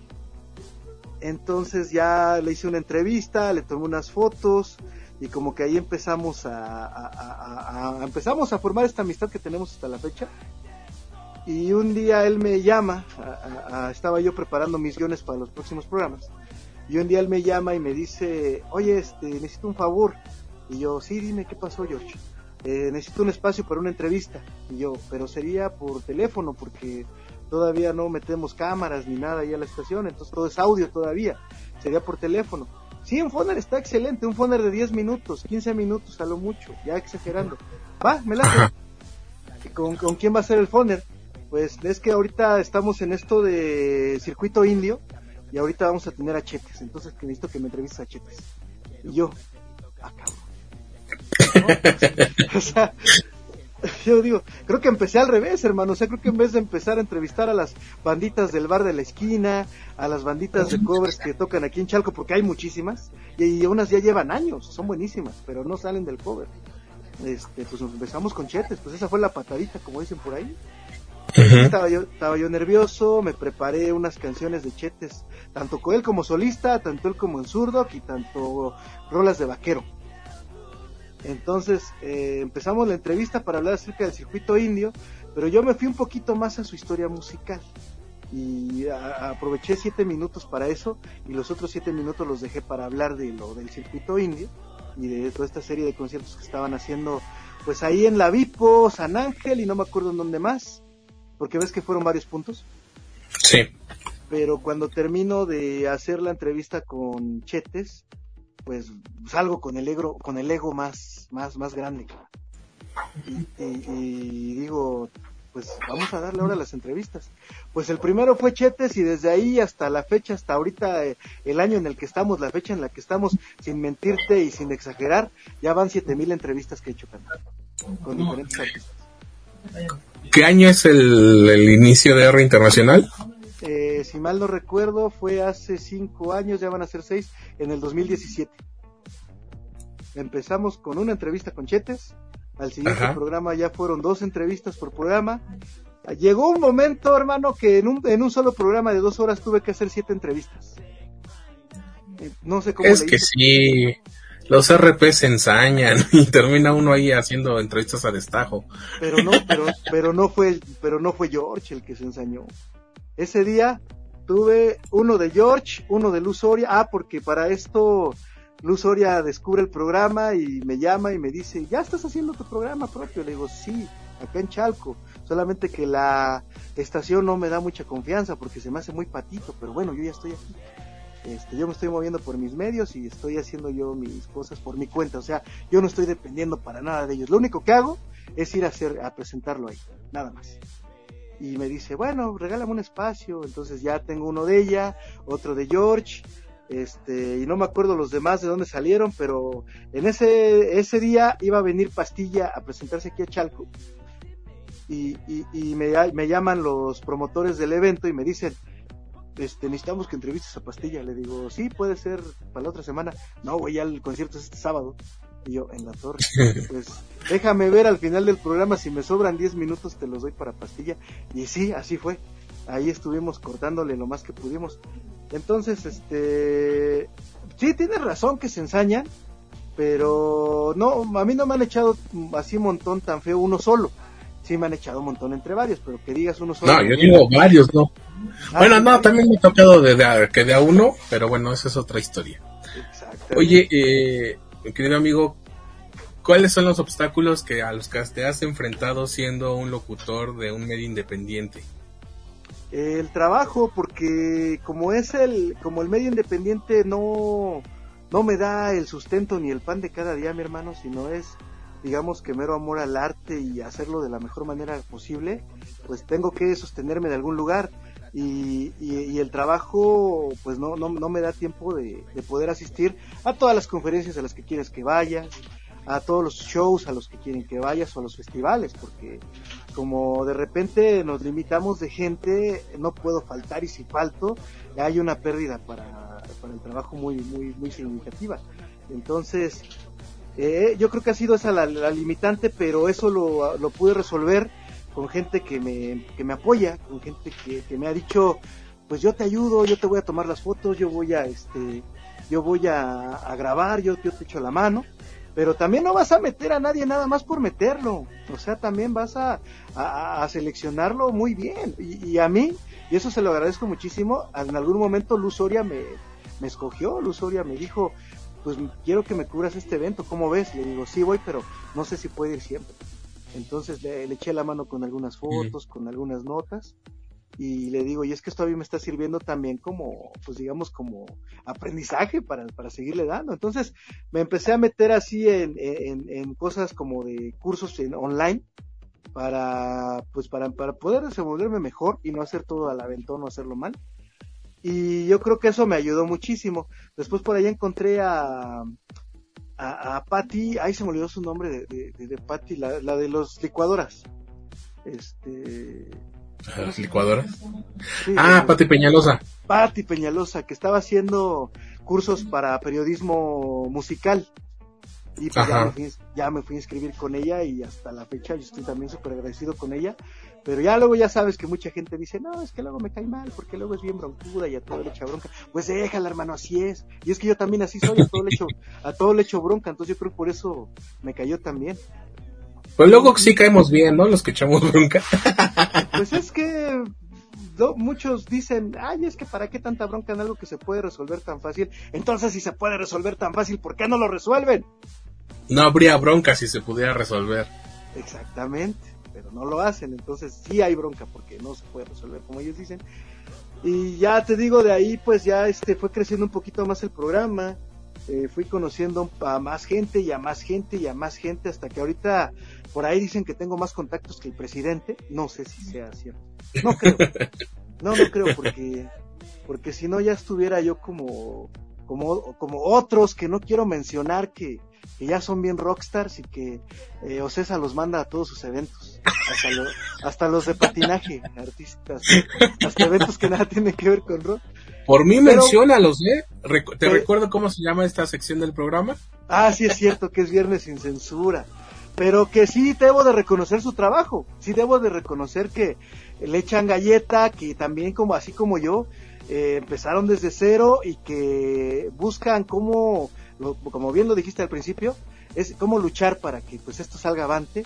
Entonces ya le hice una entrevista, le tomé unas fotos y como que ahí empezamos a, empezamos a formar esta amistad que tenemos hasta la fecha. Y un día él me llama, estaba yo preparando mis guiones para los próximos programas y un día él me llama y me dice, oye, este, necesito un favor. Y yo, sí, dime, ¿qué pasó, George? Eh, necesito un espacio para una entrevista. Y yo, pero sería por teléfono porque todavía no metemos cámaras ni nada ahí a la estación, entonces todo es audio todavía. Sería por teléfono. Sí, un foner está excelente, un foner de 10 minutos, 15 minutos a lo mucho, ya exagerando. Va, me la ¿Con, ¿Con quién va a ser el foner? Pues es que ahorita estamos en esto de circuito indio y ahorita vamos a tener a Chetes, entonces que necesito que me entrevistes a Chetes. Y yo, acabo. o sea, yo digo, creo que empecé al revés, hermano. O sea, creo que en vez de empezar a entrevistar a las banditas del bar de la esquina, a las banditas de covers que tocan aquí en Chalco, porque hay muchísimas, y, unas ya llevan años, son buenísimas, pero no salen del cover. Este, pues empezamos con Chetes, pues esa fue la patadita, como dicen por ahí. Estaba yo, estaba yo nervioso, me preparé unas canciones de Chetes, tanto con él como solista, tanto él como en zurdo y tanto rolas de vaquero. Entonces eh, empezamos la entrevista para hablar acerca del circuito indio, pero yo me fui un poquito más a su historia musical y aproveché siete minutos para eso y los otros siete minutos los dejé para hablar de lo del circuito indio y de toda esta serie de conciertos que estaban haciendo pues ahí en la Vipo, San Ángel y no me acuerdo en dónde más porque ves que fueron varios puntos. Sí. Pero cuando termino de hacer la entrevista con Chetes, pues salgo con el ego, con el ego más, más, más grande. Y, digo, pues vamos a darle ahora las entrevistas. Pues el primero fue Chetes y desde ahí hasta la fecha, hasta ahorita, eh, el año en el que estamos, la fecha en la que estamos, sin mentirte y sin exagerar, ya van siete mil entrevistas que he hecho con diferentes artistas. ¿Qué año es el, inicio de R Internacional? Eh, si mal no recuerdo, fue hace cinco años, ya van a ser seis, en el 2017. Empezamos con una entrevista con Chetes, al siguiente programa ya fueron dos entrevistas por programa. Llegó un momento, hermano, que en un, en un solo programa de dos horas tuve que hacer siete entrevistas. Eh, no sé cómo. Es que sí, los RP se ensañan y termina uno ahí haciendo entrevistas a destajo. Pero no, pero, pero no fue, pero no fue George el que se ensañó. Ese día tuve uno de George, uno de Luz Soria, ah, porque para esto Luz Soria descubre el programa y me llama y me dice, ¿ya estás haciendo tu programa propio? Le digo, sí, acá en Chalco, solamente que la estación no me da mucha confianza porque se me hace muy patito, pero bueno, yo ya estoy aquí. Este, yo me estoy moviendo por mis medios y estoy haciendo yo mis cosas por mi cuenta, o sea, yo no estoy dependiendo para nada de ellos. Lo único que hago es ir a hacer, a presentarlo ahí, nada más. Y me dice, bueno, regálame un espacio, entonces ya tengo uno de ella, otro de George, este, y no me acuerdo los demás de dónde salieron, pero en ese, ese día iba a venir Pastilla a presentarse aquí a Chalco. Y, y, y me, me llaman los promotores del evento y me dicen, este, necesitamos que entrevistes a Pastilla. Le digo, sí, puede ser para la otra semana. No, güey, ya el concierto es este sábado. Y yo, en la torre. Pues déjame ver al final del programa, si me sobran 10 minutos te los doy para Pastilla. Y sí, así fue. Ahí estuvimos cortándole lo más que pudimos. Entonces, este, sí, tienes razón que se ensañan, pero no, a mí no me han echado así un montón tan feo uno solo sí me han echado un montón entre varios, pero que digas uno solo. No, yo digo varios, no. Ah, bueno, no, también me ha tocado de, de, que de a uno, pero bueno, esa es otra historia. Oye, eh, querido amigo, ¿cuáles son los obstáculos que a los que te has enfrentado siendo un locutor de un medio independiente? El trabajo, porque como es el, como el medio independiente no, no me da el sustento ni el pan de cada día, mi hermano, sino es digamos que mero amor al arte y hacerlo de la mejor manera posible, pues tengo que sostenerme de algún lugar y, y, el trabajo pues no, no, no me da tiempo de, poder asistir a todas las conferencias a las que quieres que vayas, a todos los shows a los que quieren que vayas o a los festivales, porque como de repente nos limitamos de gente, no puedo faltar y si falto, hay una pérdida para, para el trabajo muy, muy, muy significativa. Entonces, eh, yo creo que ha sido esa la, limitante, pero eso lo, lo, pude resolver con gente que me, que me apoya, con gente que, que, me ha dicho, pues yo te ayudo, yo te voy a tomar las fotos, yo voy a, este, yo voy a, grabar, yo, yo te echo la mano, pero también no vas a meter a nadie nada más por meterlo, o sea, también vas a, a, a seleccionarlo muy bien, y, y, a mí, y eso se lo agradezco muchísimo, en algún momento Luz Soria me, me escogió, Luz Soria me dijo, pues quiero que me cubras este evento, ¿cómo ves? Le digo, sí voy, pero no sé si puede ir siempre. Entonces le, eché la mano con algunas fotos, con algunas notas, y le digo, y es que esto a mí me está sirviendo también como, pues digamos, como aprendizaje para, para seguirle dando. Entonces me empecé a meter así en, en, en cosas como de cursos en online, para, pues para, para poder desenvolverme mejor y no hacer todo al aventón, no hacerlo mal. Y yo creo que eso me ayudó muchísimo. Después por ahí encontré a, a, a Patty, ahí se me olvidó su nombre de, de, de, Patty, la, la, de los licuadoras. Este. ¿Las licuadoras? ah, Patty Peñalosa. Patty Peñalosa, que estaba haciendo cursos para periodismo musical. Y pues ya me, fui, ya me, fui, a inscribir con ella y hasta la fecha yo estoy también súper agradecido con ella pero ya luego ya sabes que mucha gente dice, no, es que luego me cae mal, porque luego es bien broncuda y a todo le echa bronca. Pues déjala, hermano, así es. Y es que yo también así soy, a todo le echo, a todo le echo bronca, entonces yo creo que por eso me cayó también. Pues luego sí caemos bien, ¿no? Los que echamos bronca. Pues es que muchos dicen, ay, es que para qué tanta bronca en algo que se puede resolver tan fácil. Entonces, si se puede resolver tan fácil, ¿por qué no lo resuelven? No habría bronca si se pudiera resolver. Exactamente pero no lo hacen, entonces sí hay bronca porque no se puede resolver como ellos dicen. Y ya te digo, de ahí pues ya este fue creciendo un poquito más el programa, eh, fui conociendo a más gente y a más gente y a más gente hasta que ahorita por ahí dicen que tengo más contactos que el presidente, no sé si sea cierto. No creo. No, no creo porque porque si no ya estuviera yo como como como otros que no quiero mencionar que que ya son bien rockstars y que eh, Ocesa los manda a todos sus eventos, hasta, hasta los de patinaje, artistas, hasta eventos que nada tienen que ver con rock. Por mí menciona los ¿eh? ¿Te recuerdo cómo se llama esta sección del programa? Ah, sí es cierto que es Viernes sin Censura. Pero que sí debo de reconocer su trabajo. Sí debo de reconocer que le echan galleta, que también como así como yo, eh, empezaron desde cero y que buscan cómo como bien lo dijiste al principio, es cómo luchar para que pues esto salga avante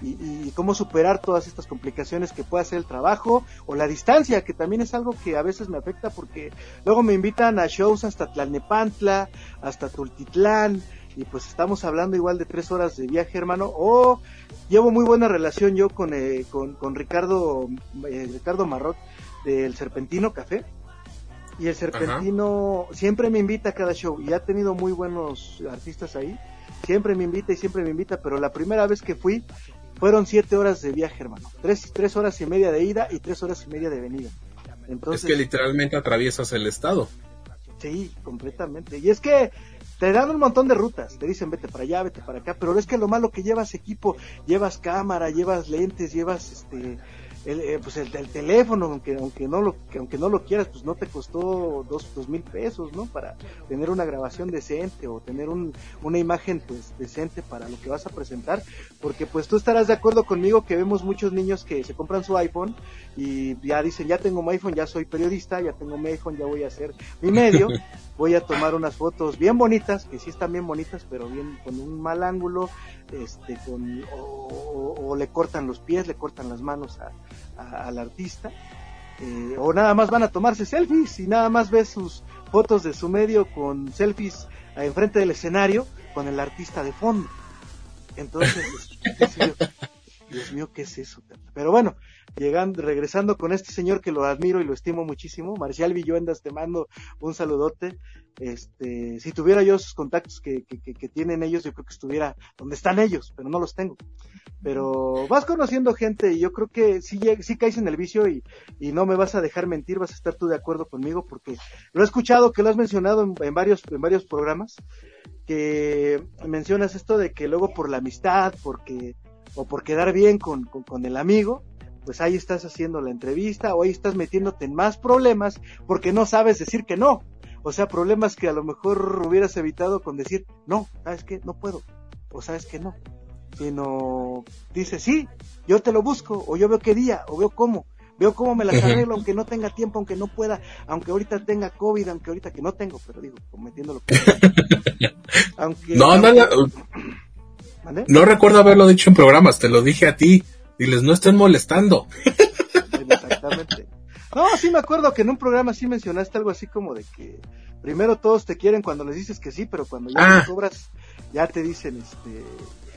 y, cómo superar todas estas complicaciones que puede hacer el trabajo o la distancia, que también es algo que a veces me afecta porque luego me invitan a shows hasta Tlalnepantla, hasta Tultitlán, y pues estamos hablando igual de tres horas de viaje, hermano, o llevo muy buena relación yo con, eh, con, Ricardo, eh, Ricardo Marrot del Serpentino Café, y el Serpentino siempre me invita a cada show y ha tenido muy buenos artistas ahí. Siempre me invita y siempre me invita, pero la primera vez que fui fueron siete horas de viaje, hermano. Tres, tres horas y media de ida y tres horas y media de venida. Entonces, es que literalmente atraviesas el estado. Sí, completamente. Y es que te dan un montón de rutas, te dicen vete para allá, vete para acá, pero es que lo malo que llevas equipo, llevas cámara, llevas lentes, llevas este el, eh, pues el, teléfono, aunque, aunque no lo, aunque no lo quieras, pues no te costó dos, dos mil pesos, ¿no? Para tener una grabación decente o tener un, una imagen pues decente para lo que vas a presentar, porque pues tú estarás de acuerdo conmigo que vemos muchos niños que se compran su iPhone y ya dicen, ya tengo mi iPhone, ya soy periodista, ya tengo mi iPhone, ya voy a hacer mi medio, voy a tomar unas fotos bien bonitas, que sí están bien bonitas, pero bien con un mal ángulo, este, con, o, le cortan los pies, le cortan las manos al artista, eh, o nada más van a tomarse selfies y nada más ves sus fotos de su medio con selfies enfrente del escenario con el artista de fondo. Entonces, Dios mío, ¿qué es eso? Pero bueno, llegando, regresando con este señor que lo admiro y lo estimo muchísimo, Marcial Villuendas, te mando un saludote. Este, si tuviera yo sus contactos que, que, tienen ellos, yo creo que estuviera donde están ellos, pero no los tengo. Pero vas conociendo gente y yo creo que si sí caes en el vicio y, y, no me vas a dejar mentir, vas a estar tú de acuerdo conmigo porque lo he escuchado que lo has mencionado en, varios, en varios programas, que mencionas esto de que luego por la amistad, porque, o por quedar bien con, con el amigo, pues ahí estás haciendo la entrevista o ahí estás metiéndote en más problemas porque no sabes decir que no. O sea, problemas que a lo mejor hubieras evitado con decir, no, ¿sabes qué? No puedo. O sabes que no. Sino dice, sí, yo te lo busco, o yo veo qué día, o veo cómo. Veo cómo me las arreglo, aunque no tenga tiempo, aunque no pueda, aunque ahorita tenga COVID, aunque ahorita que no tengo, pero digo, cometiendo lo que... aunque, no, no, no, no recuerdo haberlo dicho en programas, te lo dije a ti. Diles, no estén molestando. Exactamente. No, sí me acuerdo que en un programa sí mencionaste algo así como de que primero todos te quieren cuando les dices que sí, pero cuando ya ah. cobras, ya te dicen, este,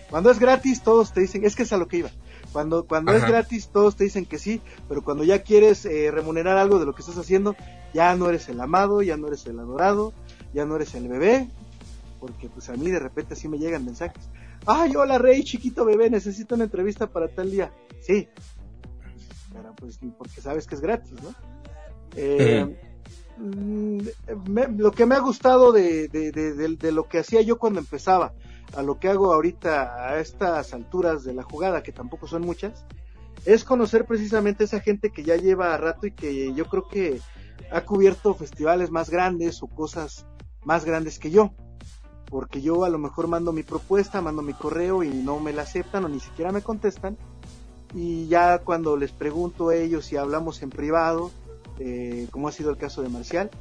cuando es gratis todos te dicen, es que es a lo que iba. Cuando, cuando es gratis todos te dicen que sí, pero cuando ya quieres eh, remunerar algo de lo que estás haciendo, ya no eres el amado, ya no eres el adorado, ya no eres el bebé, porque pues a mí de repente sí me llegan mensajes ay, hola Rey, chiquito bebé, necesito una entrevista para tal día. Sí, pero pues porque sabes que es gratis, ¿no? Eh, mm, lo que me ha gustado de, de, de, lo que hacía yo cuando empezaba a lo que hago ahorita a estas alturas de la jugada, que tampoco son muchas, es conocer precisamente esa gente que ya lleva rato y que yo creo que ha cubierto festivales más grandes o cosas más grandes que yo porque yo a lo mejor mando mi propuesta, mando mi correo y no me la aceptan o ni siquiera me contestan. Y ya cuando les pregunto a ellos si hablamos en privado, eh, como ha sido el caso de Marcial,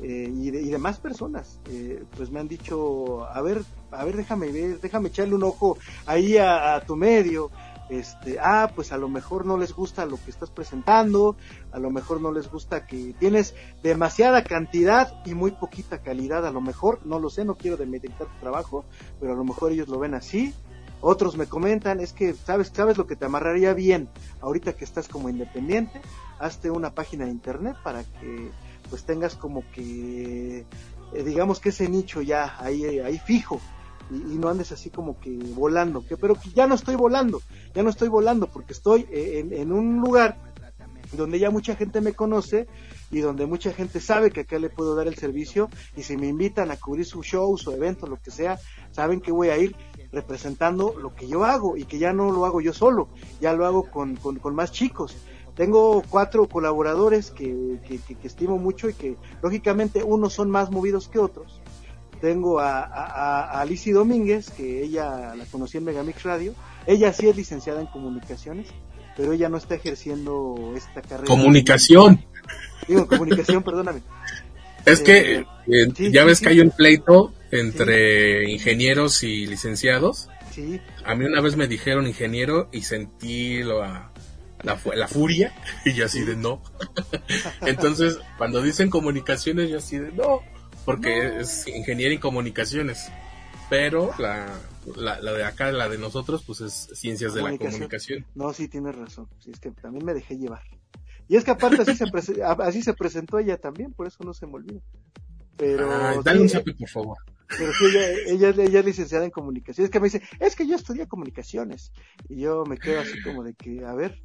eh, y, de, demás personas, eh, pues me han dicho, a ver, a ver, déjame ver, déjame echarle un ojo ahí a tu medio, este, ah, pues a lo mejor no les gusta lo que estás presentando, a lo mejor no les gusta que tienes demasiada cantidad y muy poquita calidad, a lo mejor, no lo sé, no quiero demeritar tu trabajo, pero a lo mejor ellos lo ven así. Otros me comentan, es que sabes, sabes lo que te amarraría bien ahorita que estás como independiente, hazte una página de internet para que pues tengas como que eh, digamos que ese nicho ya ahí ahí fijo y, no andes así como que volando, que, pero que ya no estoy volando, ya no estoy volando porque estoy en, un lugar donde ya mucha gente me conoce y donde mucha gente sabe que acá le puedo dar el servicio y si me invitan a cubrir sus shows o eventos, lo que sea, saben que voy a ir representando lo que yo hago y que ya no lo hago yo solo, ya lo hago con, con, más chicos. Tengo cuatro colaboradores que, que, que, estimo mucho y que lógicamente unos son más movidos que otros tengo a, a, Alicia Domínguez, que ella la conocí en Megamix Radio. Ella sí es licenciada en comunicaciones, pero ella no está ejerciendo esta carrera. Comunicación. Digo, comunicación, perdóname. Es que eh, eh, ya ves que hay un pleito entre ingenieros y licenciados. Sí. A mí una vez me dijeron ingeniero y sentí la, la furia y yo así de no. Entonces, cuando dicen comunicaciones, yo así de no porque es ingeniería en comunicaciones. Pero la, la, de acá, la de nosotros, pues es ciencias de la comunicación. No, sí, tienes razón. Sí, es que también me dejé llevar. Y es que aparte así se, así se presentó ella también, por eso no se me olvida. Pero, dale un zape, por favor. Pero sí, ella, ella, es licenciada en comunicación. Es que me dice, es que yo estudié comunicaciones. Y yo me quedo así como de que, a ver,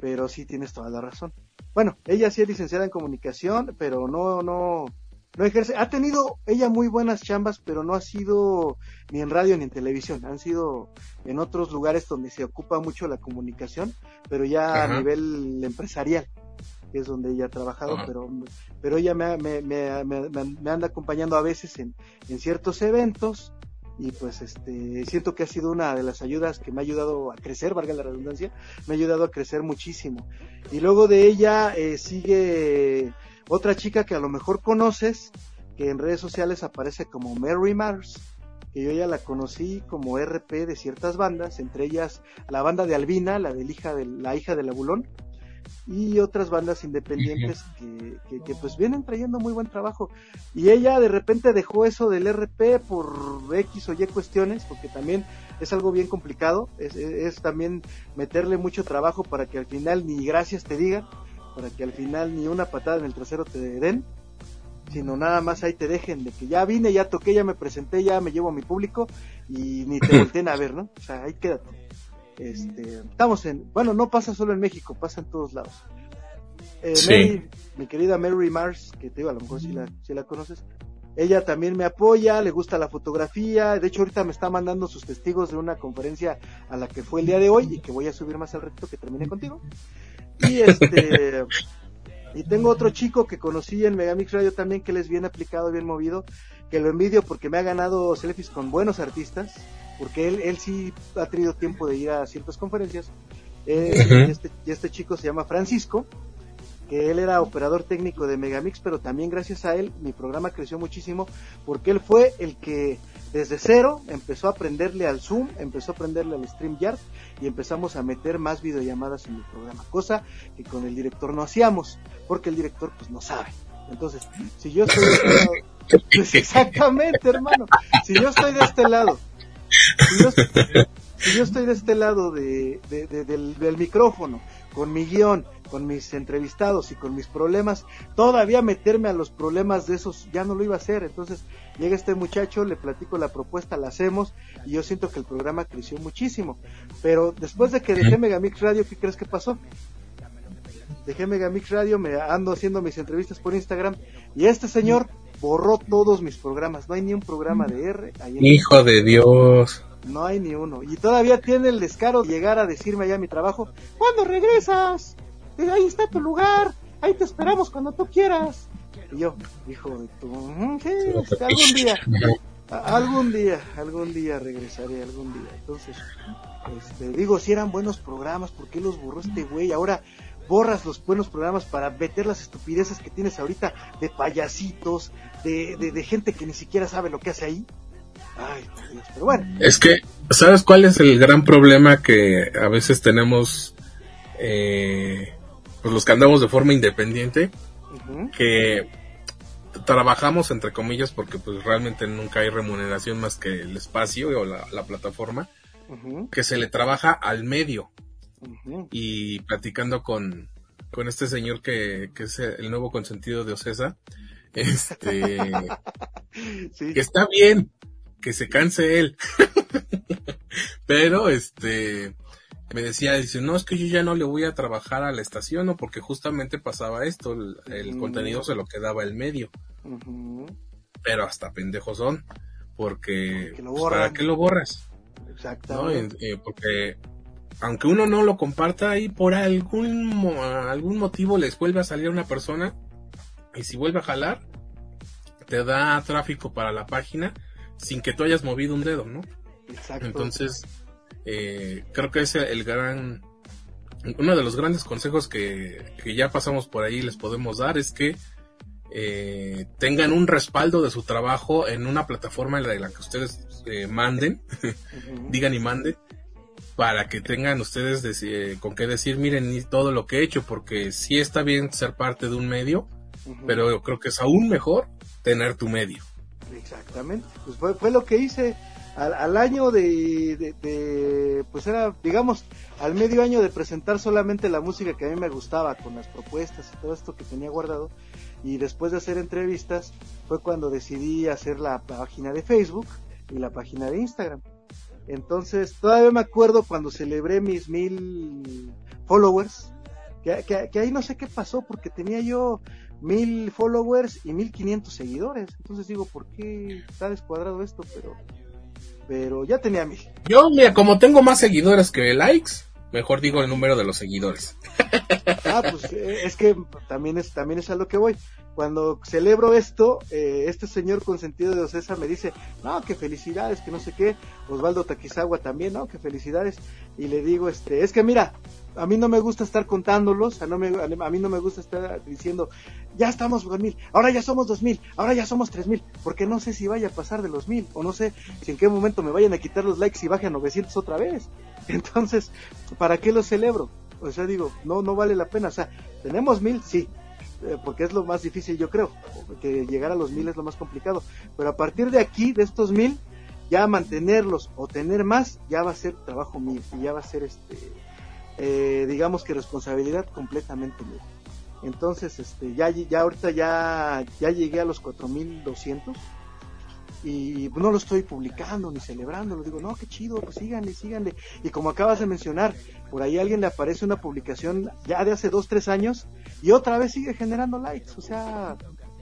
pero sí tienes toda la razón. Bueno, ella sí es licenciada en comunicación, pero no, no, no ejerce, ha tenido ella muy buenas chambas, pero no ha sido ni en radio ni en televisión, han sido en otros lugares donde se ocupa mucho la comunicación, pero ya a nivel empresarial, que es donde ella ha trabajado, pero, pero ella me, me, me, me, anda acompañando a veces en, en ciertos eventos, y pues este siento que ha sido una de las ayudas que me ha ayudado a crecer, valga la redundancia, me ha ayudado a crecer muchísimo. Y luego de ella eh, sigue otra chica que a lo mejor conoces, que en redes sociales aparece como Mary Mars, que yo ya la conocí como RP de ciertas bandas, entre ellas la banda de Albina, la del hija de la hija del Abulón, y otras bandas independientes que, que, pues vienen trayendo muy buen trabajo. Y ella de repente dejó eso del RP por X o Y cuestiones, porque también es algo bien complicado, es, es también meterle mucho trabajo para que al final ni gracias te digan para que al final ni una patada en el trasero te den, sino nada más ahí te dejen de que ya vine, ya toqué, ya me presenté, ya me llevo a mi público y ni te volteen a ver, ¿no? O sea, ahí quédate. Este, estamos en, bueno, no pasa solo en México, pasa en todos lados. Eh, mi querida Mary Mars, que te digo, a lo mejor si la, si la conoces, ella también me apoya, le gusta la fotografía, de hecho ahorita me está mandando sus testigos de una conferencia a la que fue el día de hoy y que voy a subir más al reto que termine contigo. Y este, y tengo otro chico que conocí en Megamix Radio también que él es bien aplicado, bien movido, que lo envidio porque me ha ganado selfies con buenos artistas, porque él, él sí ha tenido tiempo de ir a ciertas conferencias. Eh, este, y, este, chico se llama Francisco, que él era operador técnico de Megamix, pero también gracias a él mi programa creció muchísimo porque él fue el que desde cero empezó a aprenderle al Zoom, empezó a aprenderle al StreamYard y empezamos a meter más videollamadas en el programa, cosa que con el director no hacíamos, porque el director pues no sabe. Entonces, si yo estoy de este lado, pues, exactamente hermano, si yo estoy de este lado, si yo, estoy de este lado de, del, del micrófono, con mi guion, con mis entrevistados y con mis problemas, todavía meterme a los problemas de esos ya no lo iba a hacer. Entonces llega este muchacho, le platico la propuesta, la hacemos y yo siento que el programa creció muchísimo. Pero después de que dejé Megamix Radio, ¿qué crees que pasó? Dejé Megamix Radio, me ando haciendo mis entrevistas por Instagram y este señor borró todos mis programas. No hay ni un programa de R. Hijo de Dios. No hay ni uno. Y todavía tiene el descaro de llegar a decirme allá mi trabajo, ¿cuándo regresas? ahí está tu lugar, ahí te esperamos cuando tú quieras. Y yo, hijo de tu, este, algún día, algún día, algún día regresaré, algún día. Entonces, este, digo, si eran buenos programas, ¿por qué los borró este güey? Ahora borras los buenos programas para meter las estupideces que tienes ahorita de payasitos, de, de, gente que ni siquiera sabe lo que hace ahí. Ay, Dios, pero bueno. Es que, ¿sabes cuál es el gran problema que a veces tenemos eh, pues los que andamos de forma independiente, que trabajamos entre comillas porque pues realmente nunca hay remuneración más que el espacio o la, plataforma, que se le trabaja al medio. Y platicando con, con este señor que, que es el nuevo consentido de Ocesa, este, que está bien, que se canse él. Pero este, me decía, dice, no, es que yo ya no le voy a trabajar a la estación, ¿no? Porque justamente pasaba esto, el, contenido se lo quedaba el medio. Pero hasta pendejos son, porque, pues, ¿para qué lo borras? Exacto. Eh, porque aunque uno no lo comparta y por algún, algún motivo les vuelve a salir una persona y si vuelve a jalar, te da tráfico para la página sin que tú hayas movido un dedo, ¿no? Exacto. Entonces, eh, creo que es el gran, uno de los grandes consejos que, ya pasamos por ahí les podemos dar es que eh, tengan un respaldo de su trabajo en una plataforma en la, que ustedes eh, manden, digan y manden, para que tengan ustedes con qué decir, miren todo lo que he hecho, porque sí está bien ser parte de un medio, pero creo que es aún mejor tener tu medio. Exactamente, pues fue, fue lo que hice al, año de, pues era, digamos, al medio año de presentar solamente la música que a mí me gustaba, con las propuestas y todo esto que tenía guardado, y después de hacer entrevistas, fue cuando decidí hacer la página de Facebook y la página de Instagram. Entonces, todavía me acuerdo cuando celebré mis mil followers, que, que, ahí no sé qué pasó porque tenía yo mil followers y mil quinientos seguidores. Entonces digo, ¿por qué está descuadrado esto? Pero, pero ya tenía mil. Yo, mira, como tengo más seguidores que likes, mejor digo el número de los seguidores. Ah, pues eh, es que también es, también es a lo que voy cuando celebro esto, eh, este señor con sentido de Ocesa me dice, no, que felicidades, que no sé qué, Osvaldo Taquizawa también, no, que felicidades, y le digo, este, es que mira, a mí no me gusta estar contándolos, a, no me, a mí no me gusta estar diciendo, ya estamos con mil, ahora ya somos dos mil, ahora ya somos tres mil, porque no sé si vaya a pasar de los mil, o no sé si en qué momento me vayan a quitar los likes y baje a 900 otra vez. Entonces, ¿para qué lo celebro? O sea, digo, no, no vale la pena, o sea, tenemos mil, sí, eh, porque es lo más difícil yo creo, que llegar a los mil es lo más complicado, pero a partir de aquí, de estos mil, ya mantenerlos o tener más, ya va a ser trabajo mío y ya va a ser este, eh, digamos que responsabilidad completamente mía. Entonces, este, ya, ya ahorita ya, ya llegué a los 4200 y no lo estoy publicando ni celebrando, lo digo, no, qué chido, pues síganle, síganle. Y como acabas de mencionar, por ahí a alguien le aparece una publicación ya de hace dos, tres años y otra vez sigue generando likes, o sea,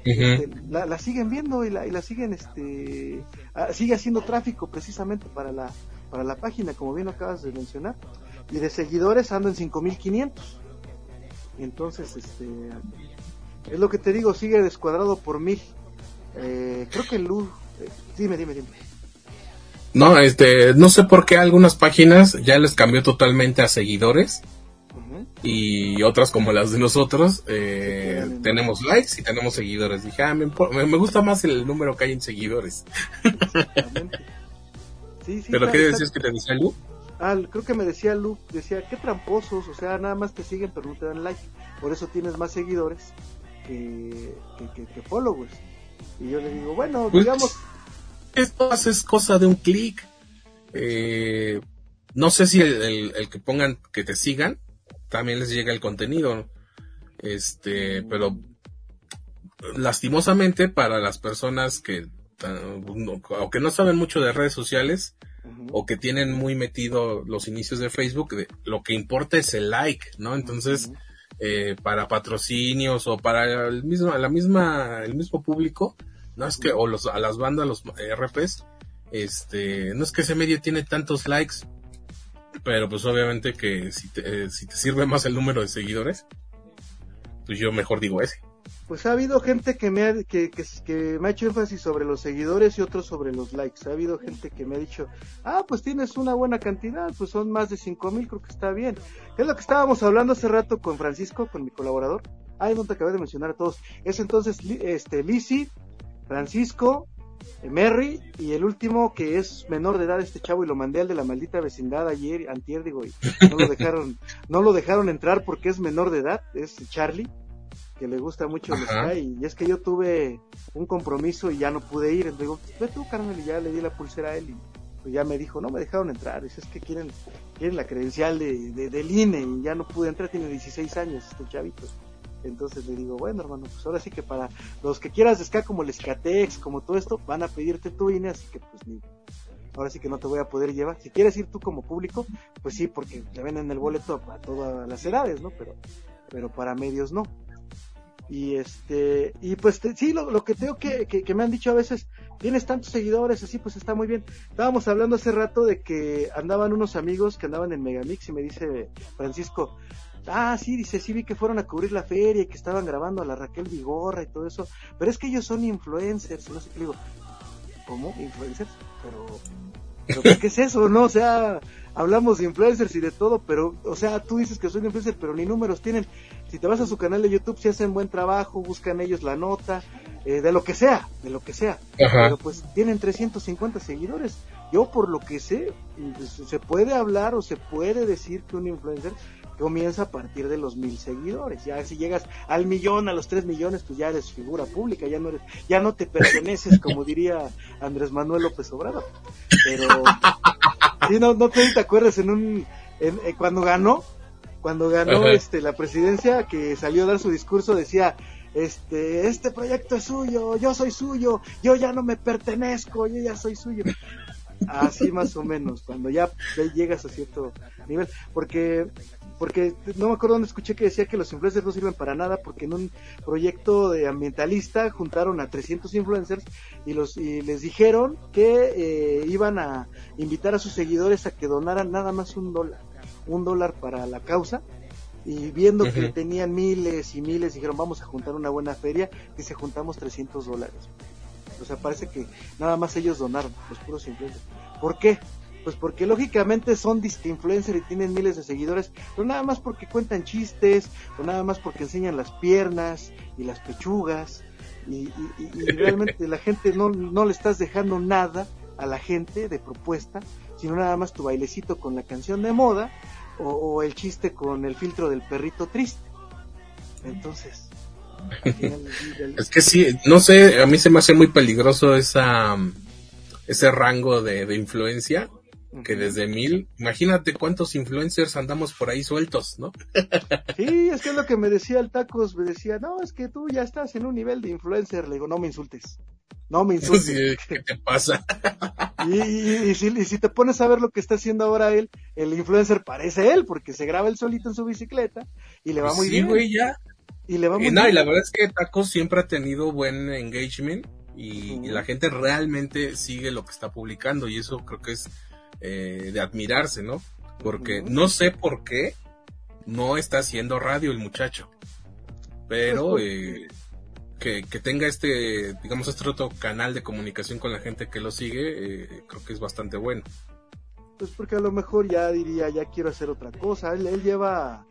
este, la, siguen viendo y la, y la siguen, este, ah, sigue haciendo tráfico precisamente para la, para la página, como bien acabas de mencionar. Y de seguidores ando en 5500. Entonces, este, es lo que te digo, sigue descuadrado por mí. Eh, creo que Luz Dime, dime, dime. No, este, no sé por qué algunas páginas ya les cambió totalmente a seguidores y otras como las de nosotros eh, tenemos likes y tenemos seguidores. Dije, ah, me, gusta más el número que hay en seguidores. ¿Pero qué decías que te decía Lu? Ah, creo que me decía Lu, decía, qué tramposos, o sea, nada más te siguen pero no te dan like. Por eso tienes más seguidores que, que followers. Y yo le digo, bueno, pues, digamos... Esto es cosa de un clic. Eh, no sé si el, que pongan que te sigan, también les llega el contenido. Este, pero lastimosamente para las personas que o que no saben mucho de redes sociales o que tienen muy metido los inicios de Facebook, lo que importa es el like, ¿no? Entonces, eh, para patrocinios o para el mismo, la misma, el mismo público, no es que, o los, a las bandas, los RPs, este, no es que ese medio tiene tantos likes, pero pues obviamente que si te, eh, si te sirve más el número de seguidores, pues yo mejor digo ese. Pues ha habido gente que me ha, hecho énfasis sobre los seguidores y otros sobre los likes. Ha habido gente que me ha dicho, ah, pues tienes una buena cantidad, pues son más de cinco mil, creo que está bien. Es lo que estábamos hablando hace rato con Francisco, con mi colaborador. Ay, no te acabé de mencionar a todos. Es entonces, este, Lisi, Francisco, Merry y el último que es menor de edad este chavo y lo mandé al de la maldita vecindad ayer, antier digo, y no lo dejaron, no lo dejaron entrar porque es menor de edad, es Charlie que le gusta mucho el Sky y es que yo tuve un compromiso y ya no pude ir, entonces digo, ve tú carnal y ya le di la pulsera a él y pues ya me dijo, no me dejaron entrar, es, que quieren, quieren la credencial de, de, del INE y ya no pude entrar, tiene 16 años este chavito. Entonces le digo, bueno hermano, pues ahora sí que para los que quieras de como el Escatex, como todo esto, van a pedirte tu INE, así que pues ni, ahora sí que no te voy a poder llevar. Si quieres ir tú como público, pues sí, porque le venden el boleto a todas las edades, ¿no? Pero, pero para medios no. Y este, y pues sí, lo, que tengo que, que, me han dicho a veces, tienes tantos seguidores, así pues está muy bien. Estábamos hablando hace rato de que andaban unos amigos que andaban en Megamix y me dice Francisco, ah, sí, dice, sí vi que fueron a cubrir la feria y que estaban grabando a la Raquel Vigorra y todo eso, pero es que ellos son influencers, no sé qué digo, ¿cómo? ¿Influencers? Pero, pero ¿qué es eso? No, o sea, hablamos de influencers y de todo, pero, o sea, tú dices que son influencers, pero ni números tienen. Si te vas a su canal de YouTube, si hacen buen trabajo, buscan ellos la nota, eh, de lo que sea, de lo que sea. Pero pues tienen 350 seguidores. Yo por lo que sé, pues, se puede hablar o se puede decir que un influencer comienza a partir de los mil seguidores. Ya si llegas al millón, a los tres millones, pues ya eres figura pública, ya no eres, ya no te perteneces, como diría Andrés Manuel López Obrador. Pero, si no, no te, acuerdas en un, en, eh, cuando ganó, cuando ganó este la presidencia, que salió a dar su discurso, decía, este, este proyecto es suyo, yo soy suyo, yo ya no me pertenezco, yo ya soy suyo. Así más o menos, cuando ya llegas a cierto nivel. Porque porque no me acuerdo dónde escuché que decía que los influencers no sirven para nada porque en un proyecto de ambientalista juntaron a 300 influencers y los y les dijeron que eh, iban a invitar a sus seguidores a que donaran nada más un dólar, un dólar para la causa y viendo que tenían miles y miles dijeron vamos a juntar una buena feria y se juntamos 300 dólares. O sea, parece que nada más ellos donaron, los puros influencers. ¿Por qué? Pues porque lógicamente son influencers y tienen miles de seguidores, pero nada más porque cuentan chistes, o nada más porque enseñan las piernas y las pechugas, y, realmente la gente no, no le estás dejando nada a la gente de propuesta, sino nada más tu bailecito con la canción de moda, o, el chiste con el filtro del perrito triste. Entonces, es que sí, no sé, a mí se me hace muy peligroso esa ese rango de influencia que desde mil, imagínate cuántos influencers andamos por ahí sueltos, ¿no? Sí, es que es lo que me decía el Tacos, me decía, no, es que tú ya estás en un nivel de influencer, le digo, no me insultes, no me insultes. ¿Qué te pasa? Y, si, te pones a ver lo que está haciendo ahora él, el influencer parece él, porque se graba él solito en su bicicleta y le va pues muy bien. Sí, güey, ya. Y le va muy bien. y la verdad es que Tacos siempre ha tenido buen engagement y la gente realmente sigue lo que está publicando y eso creo que es eh, de admirarse, ¿no? Porque no sé por qué no está haciendo radio el muchacho, pero pues, eh, que, tenga este, digamos, este otro canal de comunicación con la gente que lo sigue, eh, creo que es bastante bueno. Pues porque a lo mejor ya diría, ya quiero hacer otra cosa. Él, lleva,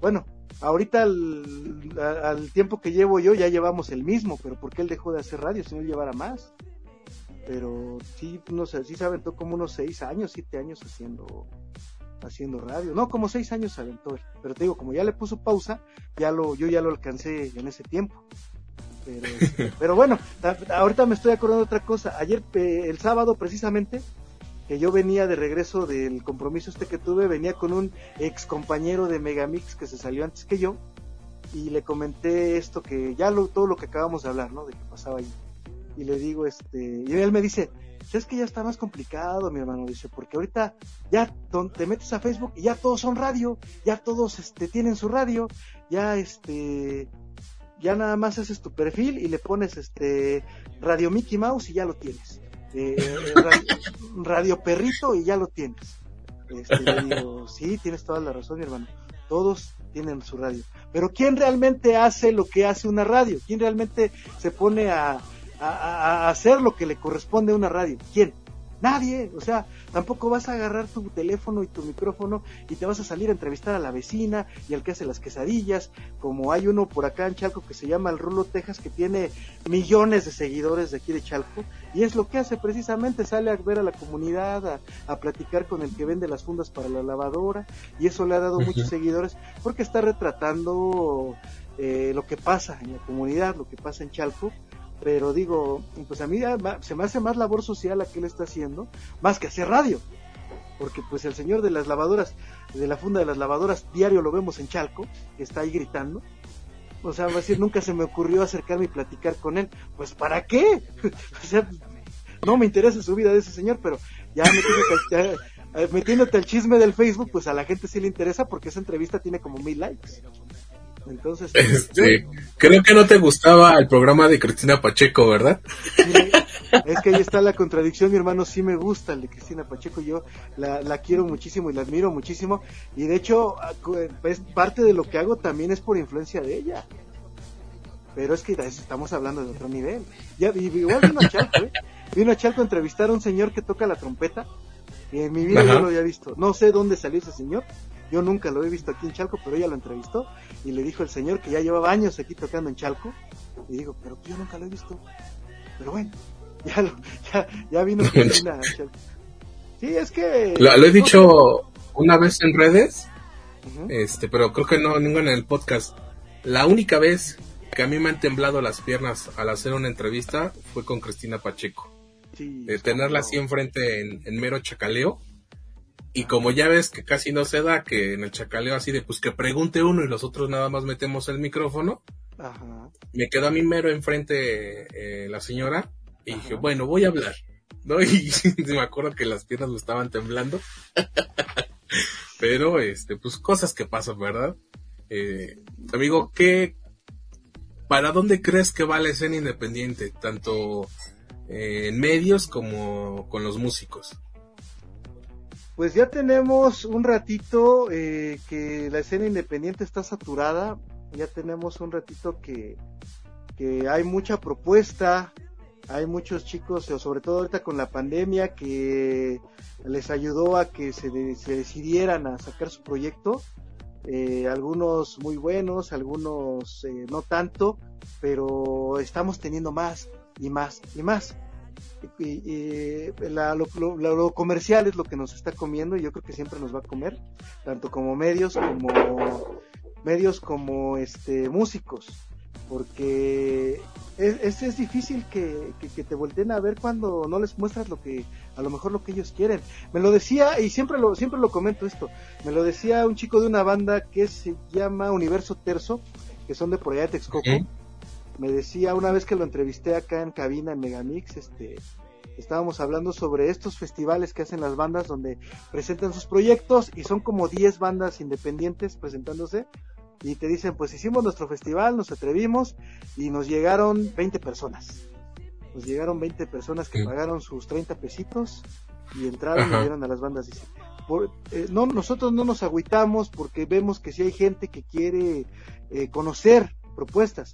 bueno, ahorita al, tiempo que llevo yo ya llevamos el mismo, pero porque él dejó de hacer radio si no llevara más? Pero sí, no sé, sí se aventó como unos seis años, siete años haciendo haciendo radio, no, como seis años se aventó él, pero te digo, como ya le puso pausa, ya lo, yo ya lo alcancé en ese tiempo. Pero, pero bueno, ahorita me estoy acordando de otra cosa. Ayer, el sábado precisamente, que yo venía de regreso del compromiso este que tuve, venía con un ex compañero de Megamix que se salió antes que yo, y le comenté esto que ya lo, todo lo que acabamos de hablar, ¿no? De que pasaba ahí y le digo, este, y él me dice, es que ya está más complicado, mi hermano, dice, porque ahorita ya te metes a Facebook y ya todos son radio, ya todos este, tienen su radio, ya este, ya nada más haces tu perfil y le pones este, Radio Mickey Mouse y ya lo tienes. Eh, radio, Perrito y ya lo tienes. Este, le digo, sí, tienes toda la razón, mi hermano. Todos tienen su radio. Pero ¿quién realmente hace lo que hace una radio? ¿Quién realmente se pone a, a, hacer lo que le corresponde a una radio. ¿Quién? Nadie, o sea, tampoco vas a agarrar tu teléfono y tu micrófono y te vas a salir a entrevistar a la vecina y al que hace las quesadillas, como hay uno por acá en Chalco que se llama el Rulo Texas, que tiene millones de seguidores de aquí de Chalco, y es lo que hace precisamente, sale a ver a la comunidad, a, platicar con el que vende las fundas para la lavadora, y eso le ha dado muchos seguidores, porque está retratando eh, lo que pasa en la comunidad, lo que pasa en Chalco, pero digo, pues a mí se me hace más labor social la que él está haciendo, más que hacer radio, porque pues el señor de las lavadoras, de la funda de las lavadoras, diario lo vemos en Chalco, que está ahí gritando, o sea, va a decir, nunca se me ocurrió acercarme y platicar con él, pues ¿para qué? o sea, no me interesa su vida de ese señor, pero ya metiéndote, eh, metiéndote al chisme del Facebook, pues a la gente sí le interesa porque esa entrevista tiene como mil likes. Entonces, este, creo que no te gustaba el programa de Cristina Pacheco, ¿verdad? es que ahí está la contradicción, mi hermano, sí me gusta el de Cristina Pacheco, yo la, quiero muchísimo y la admiro muchísimo, y de hecho, es parte de lo que hago también es por influencia de ella. Pero es que estamos hablando de otro nivel. Ya, igual vino a Chalco, ¿eh? Vino a Chalco a entrevistar a un señor que toca la trompeta, y en mi vida yo lo había visto. No sé dónde salió ese señor, yo nunca lo he visto aquí en Chalco, pero ella lo entrevistó y le dijo el señor que ya llevaba años aquí tocando en Chalco. Y digo, pero yo nunca lo he visto. Pero bueno, ya, lo, ya, ya vino a Chalco. Sí, es que... Lo, he dicho una vez en redes, este, pero creo que no, ninguna en el podcast. La única vez que a mí me han temblado las piernas al hacer una entrevista fue con Cristina Pacheco. de tenerla así enfrente en, en mero chacaleo y como ya ves que casi no se da, que en el chacaleo así de pues que pregunte uno y los otros nada más metemos el micrófono, me quedó a mí mero enfrente eh, la señora y dije, bueno, voy a hablar. ¿no? Y me acuerdo que las piernas me estaban temblando. Pero, este, pues cosas que pasan, ¿verdad? Eh, amigo, ¿qué, para dónde crees que va la escena independiente? Tanto eh, en medios como con los músicos. Pues ya tenemos un ratito eh, que la escena independiente está saturada. Ya tenemos un ratito que, hay mucha propuesta, hay muchos chicos, sobre todo ahorita con la pandemia, que les ayudó a que se, se decidieran a sacar su proyecto. Eh, algunos muy buenos, algunos eh, no tanto, pero estamos teniendo más y más y más. Y, lo, comercial es lo que nos está comiendo y yo creo que siempre nos va a comer, tanto como medios como medios como este músicos porque es, es, difícil que, te volteen a ver cuando no les muestras lo que, a lo mejor lo que ellos quieren. Me lo decía, y siempre lo, siempre lo comento esto, me lo decía un chico de una banda que se llama Universo Terzo, que son de por allá de Texcoco. Me decía una vez que lo entrevisté acá en cabina en Megamix, este, estábamos hablando sobre estos festivales que hacen las bandas donde presentan sus proyectos y son como 10 bandas independientes presentándose y te dicen, pues hicimos nuestro festival, nos atrevimos y nos llegaron 20 personas. Nos llegaron 20 personas que pagaron sus 30 pesitos y entraron y dieron a las bandas. Dice, eh, no, nosotros no nos agüitamos porque vemos que si hay gente que quiere eh, conocer propuestas,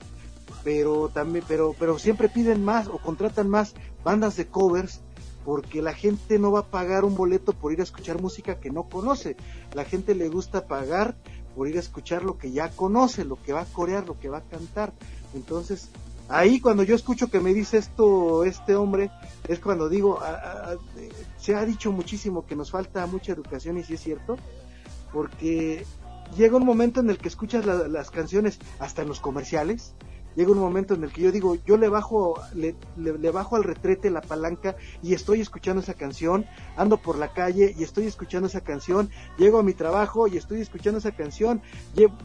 pero también, pero, pero siempre piden más o contratan más bandas de covers porque la gente no va a pagar un boleto por ir a escuchar música que no conoce. La gente le gusta pagar por ir a escuchar lo que ya conoce, lo que va a corear, lo que va a cantar. Entonces, ahí cuando yo escucho que me dice esto este hombre, es cuando digo, se ha dicho muchísimo que nos falta mucha educación y sí es cierto, porque llega un momento en el que escuchas las canciones hasta en los comerciales, llega un momento en el que yo digo, yo le bajo, le, bajo al retrete la palanca y estoy escuchando esa canción, ando por la calle y estoy escuchando esa canción, llego a mi trabajo y estoy escuchando esa canción,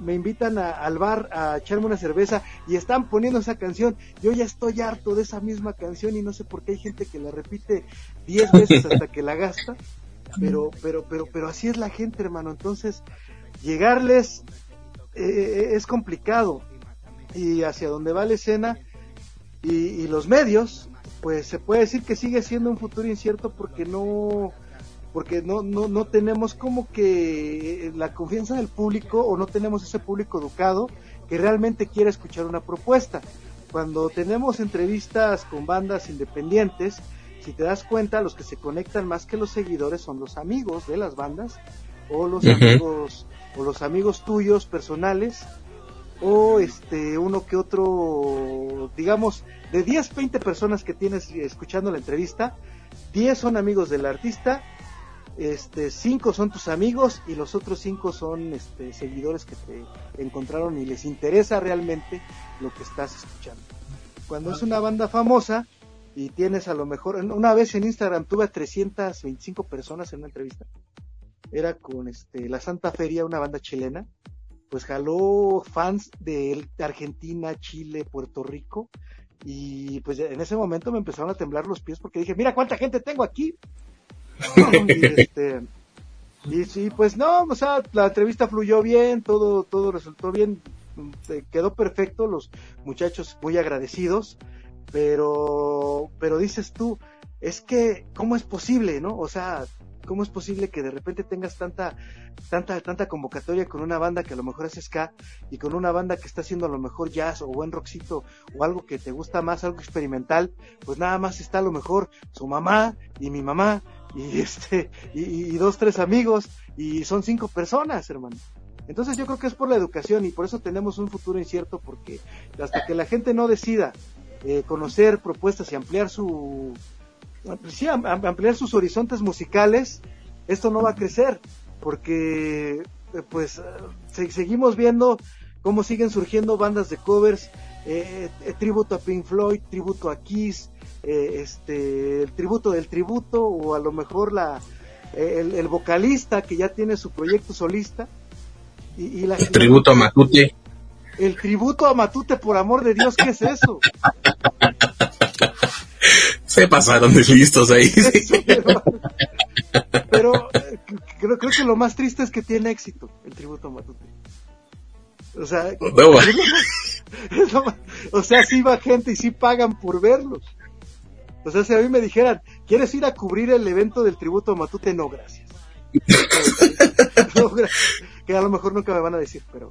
me invitan al bar a echarme una cerveza y están poniendo esa canción, yo ya estoy harto de esa misma canción y no sé por qué hay gente que la repite diez veces hasta que la gasta, pero, pero, pero, pero así es la gente, hermano, entonces llegarles eh, eh, es complicado y hacia dónde va la escena y, los medios, pues se puede decir que sigue siendo un futuro incierto porque no porque no, no, no tenemos como que la confianza del público o no tenemos ese público educado que realmente quiere escuchar una propuesta. Cuando tenemos entrevistas con bandas independientes, si te das cuenta, los que se conectan más que los seguidores son los amigos de las bandas o los amigos o los amigos tuyos personales o este uno que otro, digamos, de 10, 20 personas que tienes escuchando la entrevista, 10 son amigos del artista, este 5 son tus amigos y los otros 5 son este seguidores que te encontraron y les interesa realmente lo que estás escuchando. Cuando es una banda famosa y tienes a lo mejor una vez en Instagram tuve a 325 personas en una entrevista. Era con este la Santa Feria, una banda chilena pues jaló fans de Argentina, Chile, Puerto Rico y pues en ese momento me empezaron a temblar los pies porque dije, mira cuánta gente tengo aquí. y, este, y sí, pues no, o sea, la entrevista fluyó bien, todo, todo resultó bien, quedó perfecto, los muchachos muy agradecidos, pero, pero dices tú, es que, ¿cómo es posible, no? O sea, ¿Cómo es posible que de repente tengas tanta, tanta, tanta convocatoria con una banda que a lo mejor es ska y con una banda que está haciendo a lo mejor jazz o buen rockcito o algo que te gusta más, algo experimental? Pues nada más está a lo mejor su mamá y mi mamá y este, y, dos, tres amigos y son cinco personas, hermano. Entonces yo creo que es por la educación y por eso tenemos un futuro incierto porque hasta que la gente no decida eh, conocer propuestas y ampliar su, pues sí, ampliar sus horizontes musicales, esto no va a crecer, porque eh, pues seguimos viendo cómo siguen surgiendo bandas de covers, eh, eh, tributo a Pink Floyd, tributo a Kiss, este, el tributo del tributo, o a lo mejor la, el, vocalista que ya tiene su proyecto solista. Y, la, el tributo a Matute. El tributo a Matute, por amor de Dios, ¿qué es eso? Se pasaron de listos ahí. pero, creo, creo que lo más triste es que tiene éxito el tributo Matute. O sea, o sea, sí va gente y sí pagan por verlos. O sea, si a mí me dijeran, ¿quieres ir a cubrir el evento del tributo Matute? No, gracias. no, gracias. Que a lo mejor nunca me van a decir, pero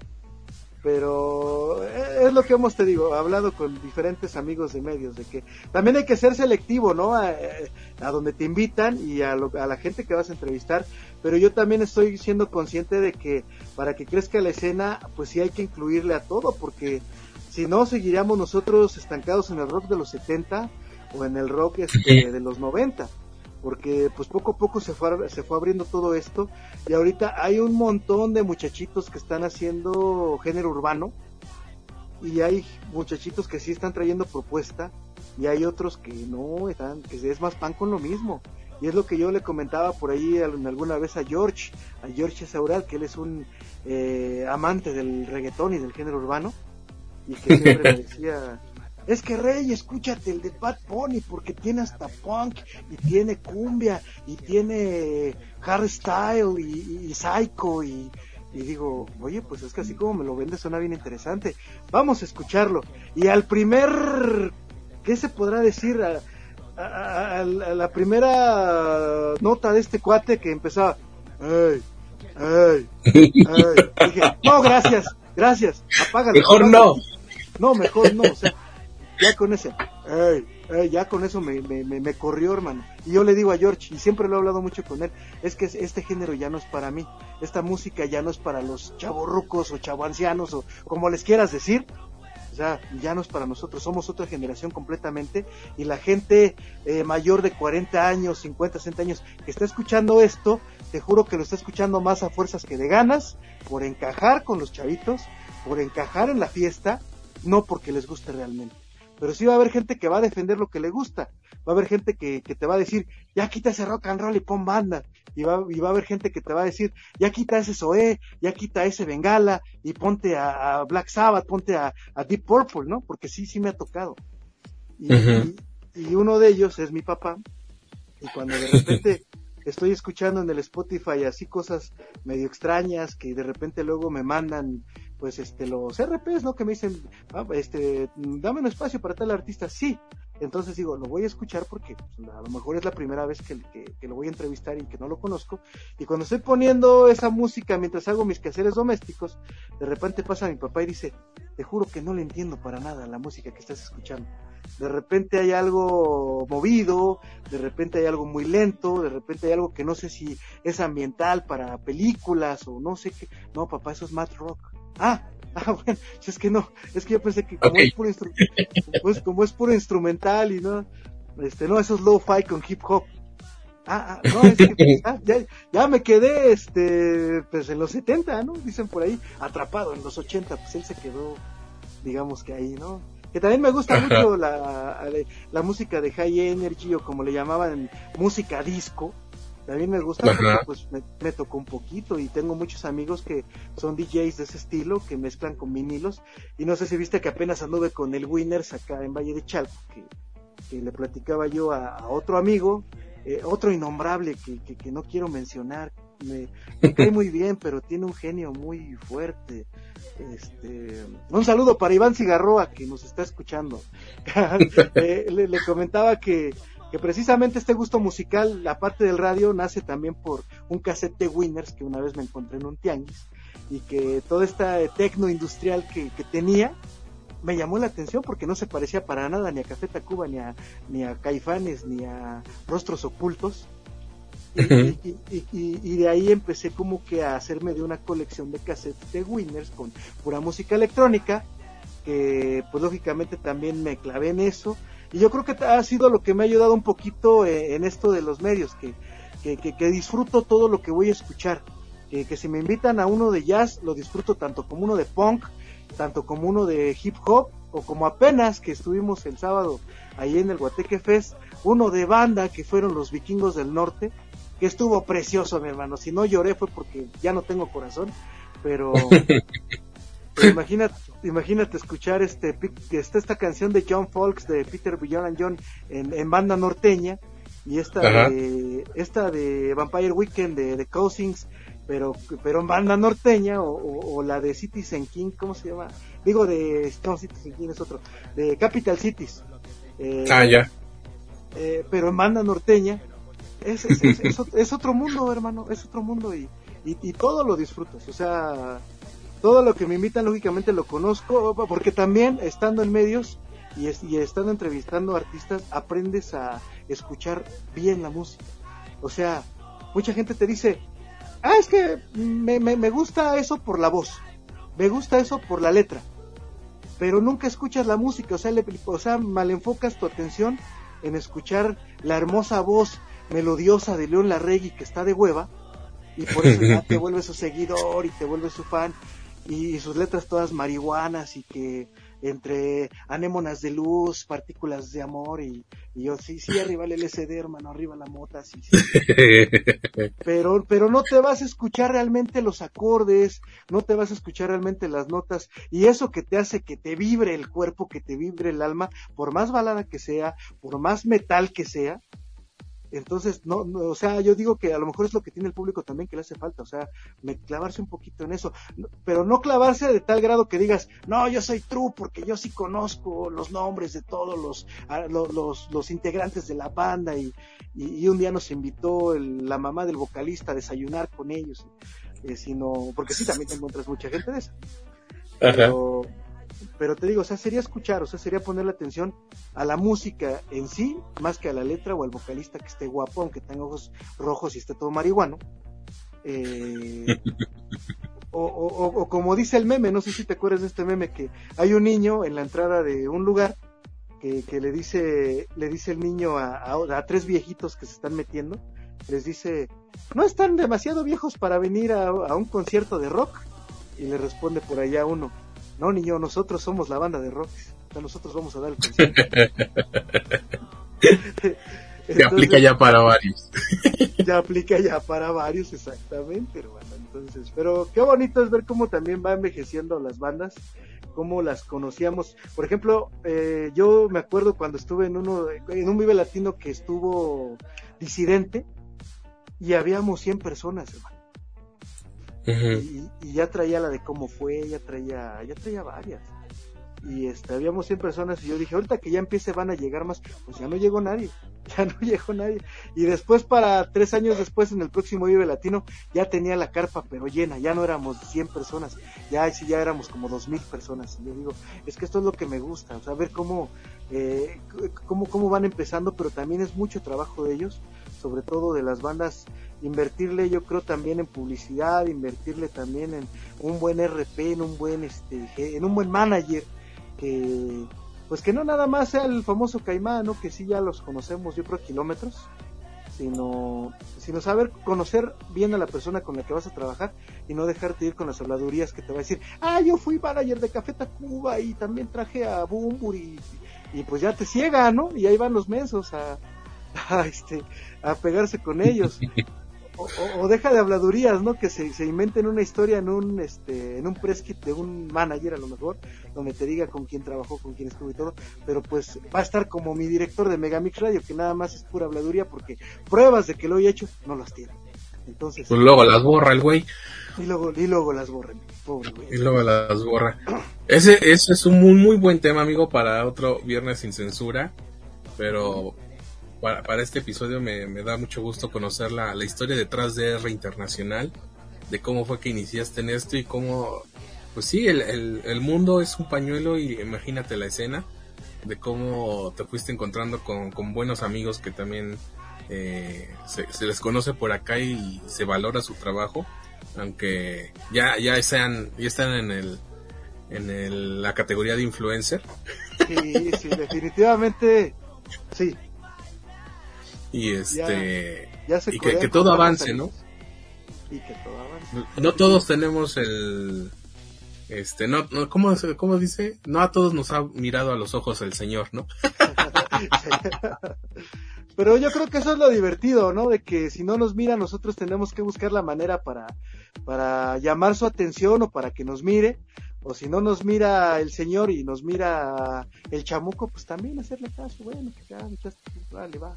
pero eh, es lo que hemos te digo hablado con diferentes amigos de medios de que también hay que ser selectivo no a, eh, donde te invitan y a, a, la gente que vas a entrevistar. Pero yo también estoy siendo consciente de que para que crezca la escena pues sí hay que incluirle a todo porque si no seguiríamos nosotros estancados en el rock de los 70 o en el rock este, de los 90 porque pues poco a poco se fue, se fue abriendo todo esto y ahorita hay un montón de muchachitos que están haciendo género urbano y hay muchachitos que sí están trayendo propuesta y hay otros que no están, que es más pan con lo mismo. Y es lo que yo le comentaba por ahí alguna vez a George, a George Saural, que él es un eh, amante del reggaetón y del género urbano, y que siempre me decía, es que Rey, escúchate el de Bad Pony porque tiene hasta punk y tiene cumbia y tiene hardstyle y, y psycho y, digo, oye, pues es que así como me lo vende suena bien interesante. Vamos a escucharlo. Y al primer, ¿qué se podrá decir? A, la primera nota de este cuate que empezaba, ¡ay! ¡ay! ¡ay! Dije, no, gracias, gracias, apágalo. Mejor no. No, mejor no, o sea, ya con ese, ya con eso me, me, me, corrió, hermano. Y yo le digo a George, y siempre lo he hablado mucho con él, es que este género ya no es para mí, esta música ya no es para los chavorrucos o chavoancianos o como les quieras decir, o sea, ya no es para nosotros, somos otra generación completamente. Y la gente eh, mayor de 40 años, 50, 60 años que está escuchando esto, te juro que lo está escuchando más a fuerzas que de ganas, por encajar con los chavitos, por encajar en la fiesta, no porque les guste realmente pero sí va a haber gente que va a defender lo que le gusta. Va a haber gente que, que te va a decir, ya quita ese rock and roll y pon banda. Y va, y va a haber gente que te va a decir, ya quita ese Zoé, ya quita ese Bengala y ponte a, Black Sabbath, ponte a, Deep Purple, ¿no? Porque sí, sí me ha tocado. Y, y, uno de ellos es mi papá. Y cuando de repente estoy escuchando en el Spotify así cosas medio extrañas que de repente luego me mandan pues este los RPs, ¿no? Que me dicen, ah, este, dame un espacio para tal artista, sí. Entonces digo, lo voy a escuchar porque pues, a lo mejor es la primera vez que, que, lo voy a entrevistar y que no lo conozco. Y cuando estoy poniendo esa música mientras hago mis quehaceres domésticos, de repente pasa mi papá y dice, te juro que no le entiendo para nada la música que estás escuchando. De repente hay algo movido, de repente hay algo muy lento, de repente hay algo que no sé si es ambiental para películas o no sé qué. No, papá, eso es Matt Rock. Ah, ah, bueno, es que no, es que yo pensé que como, es, puro pues, como es puro instrumental y no, este, no, eso es low-fi con hip hop. Ah, ah no, es que pues, ah, ya, ya, me quedé, este, pues en los 70, ¿no? Dicen por ahí, atrapado en los 80, pues él se quedó, digamos que ahí, ¿no? Que también me gusta mucho la, la música de High Energy o como le llamaban, música disco, también me gusta porque pues me, tocó un poquito y tengo muchos amigos que son DJs de ese estilo que mezclan con vinilos. Y no sé si viste que apenas anduve con el Winners acá en Valle de Chalco que, le platicaba yo a, otro amigo eh, otro innombrable que, que, no quiero mencionar. Me, cae muy bien pero tiene un genio muy fuerte. Este, un saludo para Iván Cigarroa que nos está escuchando. Eh, le comentaba que que precisamente este gusto musical, la parte del radio, nace también por un cassette de Winners que una vez me encontré en un tianguis y que toda esta tecno industrial que, tenía me llamó la atención porque no se parecía para nada ni a Café Tacuba, ni a, ni a Caifanes, ni a Rostros Ocultos. Y, y, de ahí empecé como que a hacerme de una colección de cassettes de Winners con pura música electrónica, que pues lógicamente también me clavé en eso y yo creo que ha sido lo que me ha ayudado un poquito eh, en esto de los medios, que, que, disfruto todo lo que voy a escuchar. Que, que si me invitan a uno de jazz, lo disfruto tanto como uno de punk, tanto como uno de hip hop, o como apenas que estuvimos el sábado ahí en el Guateque Fest, uno de banda que fueron los vikingos del norte, que estuvo precioso, mi hermano. Si no lloré fue porque ya no tengo corazón, pero imagínate, imagínate escuchar este, esta, esta canción de John Folks de Peter Villan John en, banda norteña y esta de esta de Vampire Weekend de, de Cousins pero pero en banda norteña o, la de Citizen King cómo se llama digo de no Citizen King es otro de Capital Cities. Eh, ah ya. eh, pero en banda norteña es, es, otro mundo hermano es otro mundo y, y, todo lo disfrutas o sea todo lo que me invitan lógicamente lo conozco porque también estando en medios y, y estando entrevistando artistas aprendes a escuchar bien la música. O sea mucha gente te dice ah, es que me, me, gusta eso por la voz, me gusta eso por la letra, pero nunca escuchas la música, o sea, le, o sea, mal enfocas tu atención en escuchar la hermosa voz melodiosa de León Larregui que está de hueva, y por eso ya te vuelves su seguidor y te vuelves su fan, y sus letras todas marihuanas y que entre anémonas de luz, partículas de amor y, yo sí, sí, arriba el LSD, hermano, arriba la mota, sí, sí. pero, pero no te vas a escuchar realmente los acordes, no te vas a escuchar realmente las notas y eso que te hace que te vibre el cuerpo, que te vibre el alma, por más balada que sea, por más metal que sea, entonces, no, o sea, yo digo que a lo mejor es lo que tiene el público también que le hace falta, o sea, me, clavarse un poquito en eso, pero no clavarse de tal grado que digas, no, yo soy true porque yo sí conozco los nombres de todos los, los, los, integrantes de la banda y, y, un día nos invitó la mamá del vocalista a desayunar con ellos, eh, sino, porque sí, también te encuentras mucha gente de esa. Pero, pero te digo, o sea, sería escuchar, o sea, sería ponerle atención a la música en sí, más que a la letra o al vocalista que esté guapo, aunque tenga ojos rojos y esté todo marihuano. Eh, o, o, como dice el meme, no sé si te acuerdas de este meme, que hay un niño en la entrada de un lugar que, que le dice le dice el niño a, a, tres viejitos que se están metiendo, les dice, no están demasiado viejos para venir a, a un concierto de rock. Y le responde por allá uno, no, niño, nosotros somos la banda de rock. Nosotros vamos a dar el concierto. Se aplica ya para varios. ya aplica ya para varios, exactamente, hermano. Entonces, pero qué bonito es ver cómo también va envejeciendo las bandas, cómo las conocíamos. Por ejemplo, eh, yo me acuerdo cuando estuve en uno, en un Vive Latino que estuvo disidente y habíamos 100 personas, hermano y, ya traía la de cómo fue, ya traía, ya traía varias. Y este, habíamos 100 personas y yo dije, ahorita que ya empiece van a llegar más, pues ya no llegó nadie, ya no llegó nadie. Y después para tres años después en el próximo Vive Latino ya tenía la carpa pero llena, ya no éramos 100 personas, ya sí ya éramos como 2000 personas. Y yo digo, es que esto es lo que me gusta, o sea, ver cómo, eh, cómo, cómo van empezando, pero también es mucho trabajo de ellos, sobre todo de las bandas invertirle yo creo también en publicidad, invertirle también en un buen RP, en un buen este en un buen manager que pues que no nada más sea el famoso Caimán, ¿no? que sí ya los conocemos yo creo kilómetros, sino sino saber conocer bien a la persona con la que vas a trabajar y no dejarte ir con las habladurías que te va a decir, "Ah, yo fui manager de Café Tacuba y también traje a Bumbur y, y pues ya te ciega, ¿no? Y ahí van los mensos a, a este a pegarse con ellos. o, deja de habladurías, ¿no? Que se, se, inventen una historia en un este en un press kit de un manager a lo mejor, donde te diga con quién trabajó, con quién estuvo y todo, pero pues va a estar como mi director de Megamix Radio, que nada más es pura habladuría porque pruebas de que lo he hecho no las tiene. Entonces, pues luego las borra el güey. Y luego, y luego las borra, pobre güey. Y luego las borra. Ese, ese es un muy, muy buen tema, amigo, para otro viernes sin censura. Pero para, para este episodio me, da mucho gusto conocer la, historia detrás de R Internacional, de cómo fue que iniciaste en esto y cómo, pues sí, el, el, mundo es un pañuelo y imagínate la escena de cómo te fuiste encontrando con, con buenos amigos que también eh, se, se, les conoce por acá y se valora su trabajo, aunque ya, ya sean, ya están en el, en el, la categoría de influencer. Sí, sí, definitivamente, sí, y este y que, todo avance, ¿no? Y que todo avance. No, todos tenemos el este no, no ¿cómo, ¿cómo, dice? No a todos nos ha mirado a los ojos el Señor, ¿no? Pero yo creo que eso es lo divertido, ¿no? De que si no nos mira, nosotros tenemos que buscar la manera para, para llamar su atención o para que nos mire. O si no nos mira el señor y nos mira el chamuco, pues también hacerle caso. Bueno, pues ya, vale, va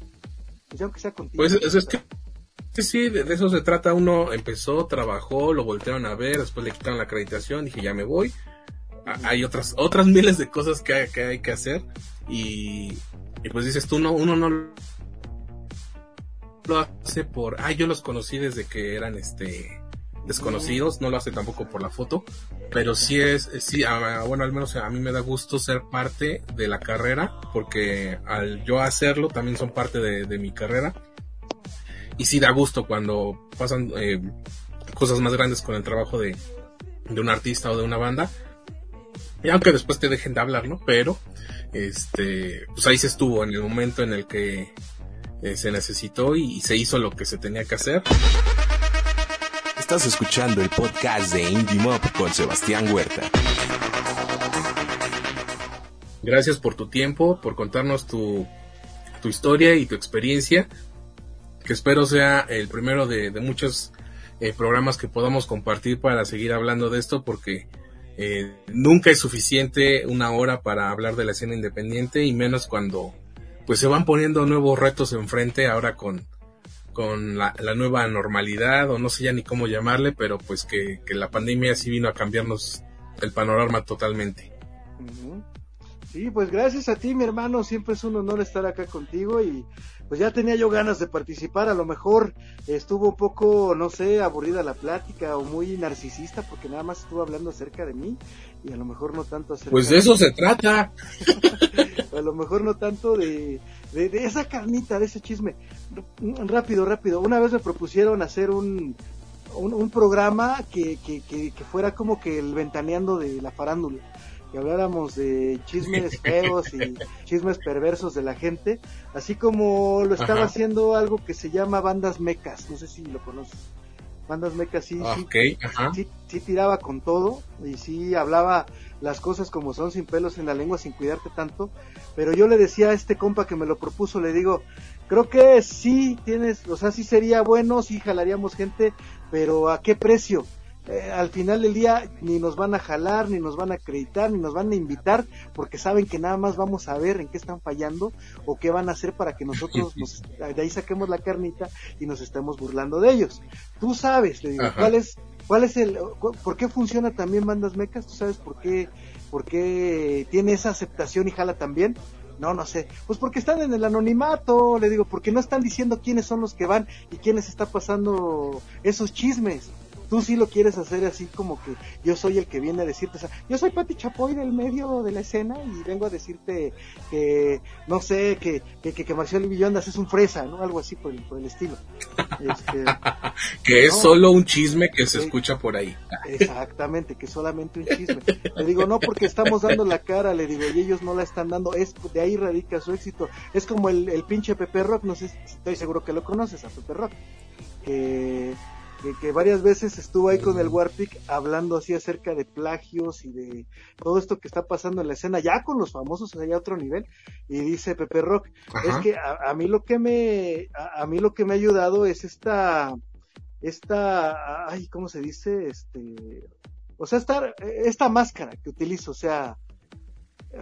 pues contigo. Pues es, que Sí, sí, de, eso se trata. Uno empezó, trabajó, lo voltearon a ver, después le quitaron la acreditación, dije ya me voy. hay otras otras miles de cosas que hay que, hay que hacer y, y, pues dices tú no uno no lo hace por ah yo los conocí desde que eran este desconocidos, no lo hace tampoco por la foto, pero sí es, sí, bueno, al menos a mí me da gusto ser parte de la carrera, porque al yo hacerlo también son parte de, mi carrera. Y sí da gusto cuando pasan eh, cosas más grandes con el trabajo de, de un artista o de una banda. Y aunque después te dejen de hablar, ¿no? Pero, este, pues ahí se estuvo en el momento en el que eh, se necesitó y se hizo lo que se tenía que hacer. Estás escuchando el podcast de Indie Mob con Sebastián Huerta. Gracias por tu tiempo, por contarnos tu, tu historia y tu experiencia, que espero sea el primero de, muchos eh, programas que podamos compartir para seguir hablando de esto, porque eh, nunca es suficiente una hora para hablar de la escena independiente y menos cuando pues se van poniendo nuevos retos enfrente ahora con con la, nueva normalidad o no sé ya ni cómo llamarle, pero pues que, la pandemia sí vino a cambiarnos el panorama totalmente. Sí, pues gracias a ti, mi hermano. Siempre es un honor estar acá contigo y pues ya tenía yo ganas de participar. A lo mejor estuvo un poco, no sé, aburrida la plática o muy narcisista porque nada más estuvo hablando acerca de mí y a lo mejor no tanto acerca Pues de eso se trata. a lo mejor no tanto de, de, esa carnita, de ese chisme. Rápido, rápido. Una vez me propusieron hacer un, un, programa que, que, que, fuera como que el ventaneando de la farándula. Que habláramos de chismes feos y chismes perversos de la gente. Así como lo estaba haciendo algo que se llama Bandas Mecas. No sé si lo conoces. Bandas Mecas sí, sí, sí, tiraba con todo y sí hablaba las cosas como son, sin pelos en la lengua, sin cuidarte tanto. Pero yo le decía a este compa que me lo propuso, le digo, creo que sí tienes, o sea, sí sería bueno, sí jalaríamos gente, pero ¿a qué precio? Eh, al final del día ni nos van a jalar, ni nos van a acreditar, ni nos van a invitar, porque saben que nada más vamos a ver en qué están fallando o qué van a hacer para que nosotros de ahí saquemos la carnita y nos estemos burlando de ellos. Tú sabes, le digo, ¿cuál es, cuál es el, por qué funciona también Bandas Mecas? ¿Tú sabes por qué, por qué tiene esa aceptación y jala también? No, no sé. Pues porque están en el anonimato, le digo, porque no están diciendo quiénes son los que van y quiénes está pasando esos chismes tú sí lo quieres hacer así como que yo soy el que viene a decirte, o sea, yo soy Pati Chapoy del medio de la escena y vengo a decirte que, no sé, que, que, que, Marcial Villonas es un fresa, ¿no? Algo así por el, por el estilo. Este, que es solo un chisme que se escucha por ahí. Exactamente, que es solamente un chisme. Le digo, no porque estamos dando la cara, le digo, y ellos no la están dando, es de ahí radica su éxito. Es como el, el pinche Pepe Rock, no sé, estoy seguro que lo conoces a Pepe Rock. Que que, varias veces estuvo ahí con el Warpic hablando así acerca de plagios y de todo esto que está pasando en la escena, ya con los famosos allá a otro nivel, y dice Pepe Rock, es que a, mí lo que me, a, mí lo que me ha ayudado es esta, esta, ay, ¿cómo se dice? Este, o sea, esta, esta máscara que utilizo, o sea,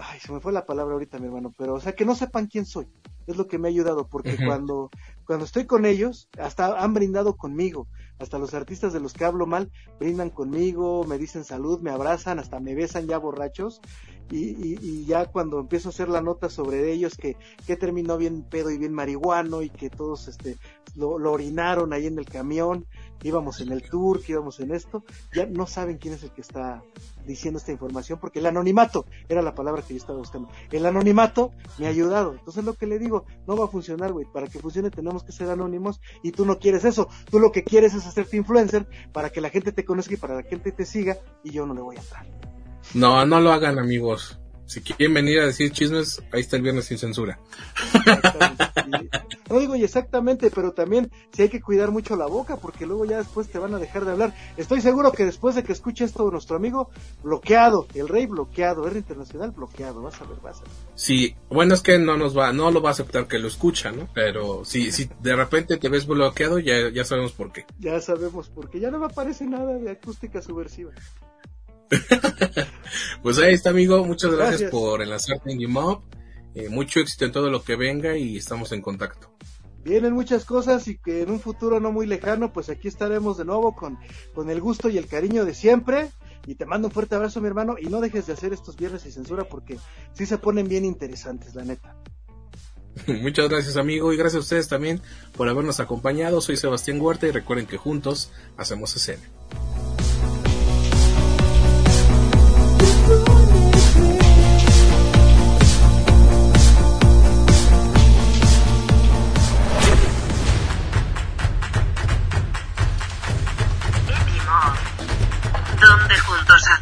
ay, se me fue la palabra ahorita, mi hermano, pero, o sea, que no sepan quién soy, es lo que me ha ayudado, porque cuando, cuando estoy con ellos, hasta han brindado conmigo, hasta los artistas de los que hablo mal brindan conmigo, me dicen salud, me abrazan, hasta me besan ya borrachos. Y, y, ya cuando empiezo a hacer la nota sobre ellos, que, que terminó bien pedo y bien marihuano y que todos este, lo, orinaron ahí en el camión, íbamos en el tour, que íbamos en esto, ya no saben quién es el que está diciendo esta información, porque el anonimato era la palabra que yo estaba buscando. El anonimato me ha ayudado. Entonces lo que le digo, no va a funcionar, güey. Para que funcione tenemos que ser anónimos y tú no quieres eso. Tú lo que quieres es hacerte influencer para que la gente te conozca y para que la gente te siga y yo no le voy a entrar. No, no lo hagan amigos. Si quieren venir a decir chismes, ahí está el viernes sin censura. No digo y exactamente, pero también si hay que cuidar mucho la boca porque luego ya después te van a dejar de hablar. Estoy seguro que después de que escuche esto nuestro amigo, bloqueado, el rey bloqueado, R internacional bloqueado, vas a ver, vas a ver. Sí, bueno es que no nos va, no lo va a aceptar que lo escucha, ¿no? Pero si, si de repente te ves bloqueado, ya, ya sabemos por qué. Ya sabemos por qué, ya no me aparece nada de acústica subversiva. pues ahí está, amigo. Muchas gracias, por enlazarte en Mob. Eh, mucho éxito en todo lo que venga y estamos en contacto. vienen muchas cosas y que en un futuro no muy lejano, pues aquí estaremos de nuevo con, con el gusto y el cariño de siempre. Y te mando un fuerte abrazo, mi hermano, y no dejes de hacer estos viernes y censura porque sí se ponen bien interesantes, la neta. Muchas gracias amigo y gracias a ustedes también por habernos acompañado. Soy Sebastián Huerta y recuerden que juntos hacemos escena.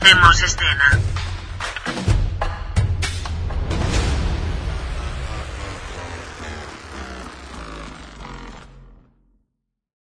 Hacemos escena.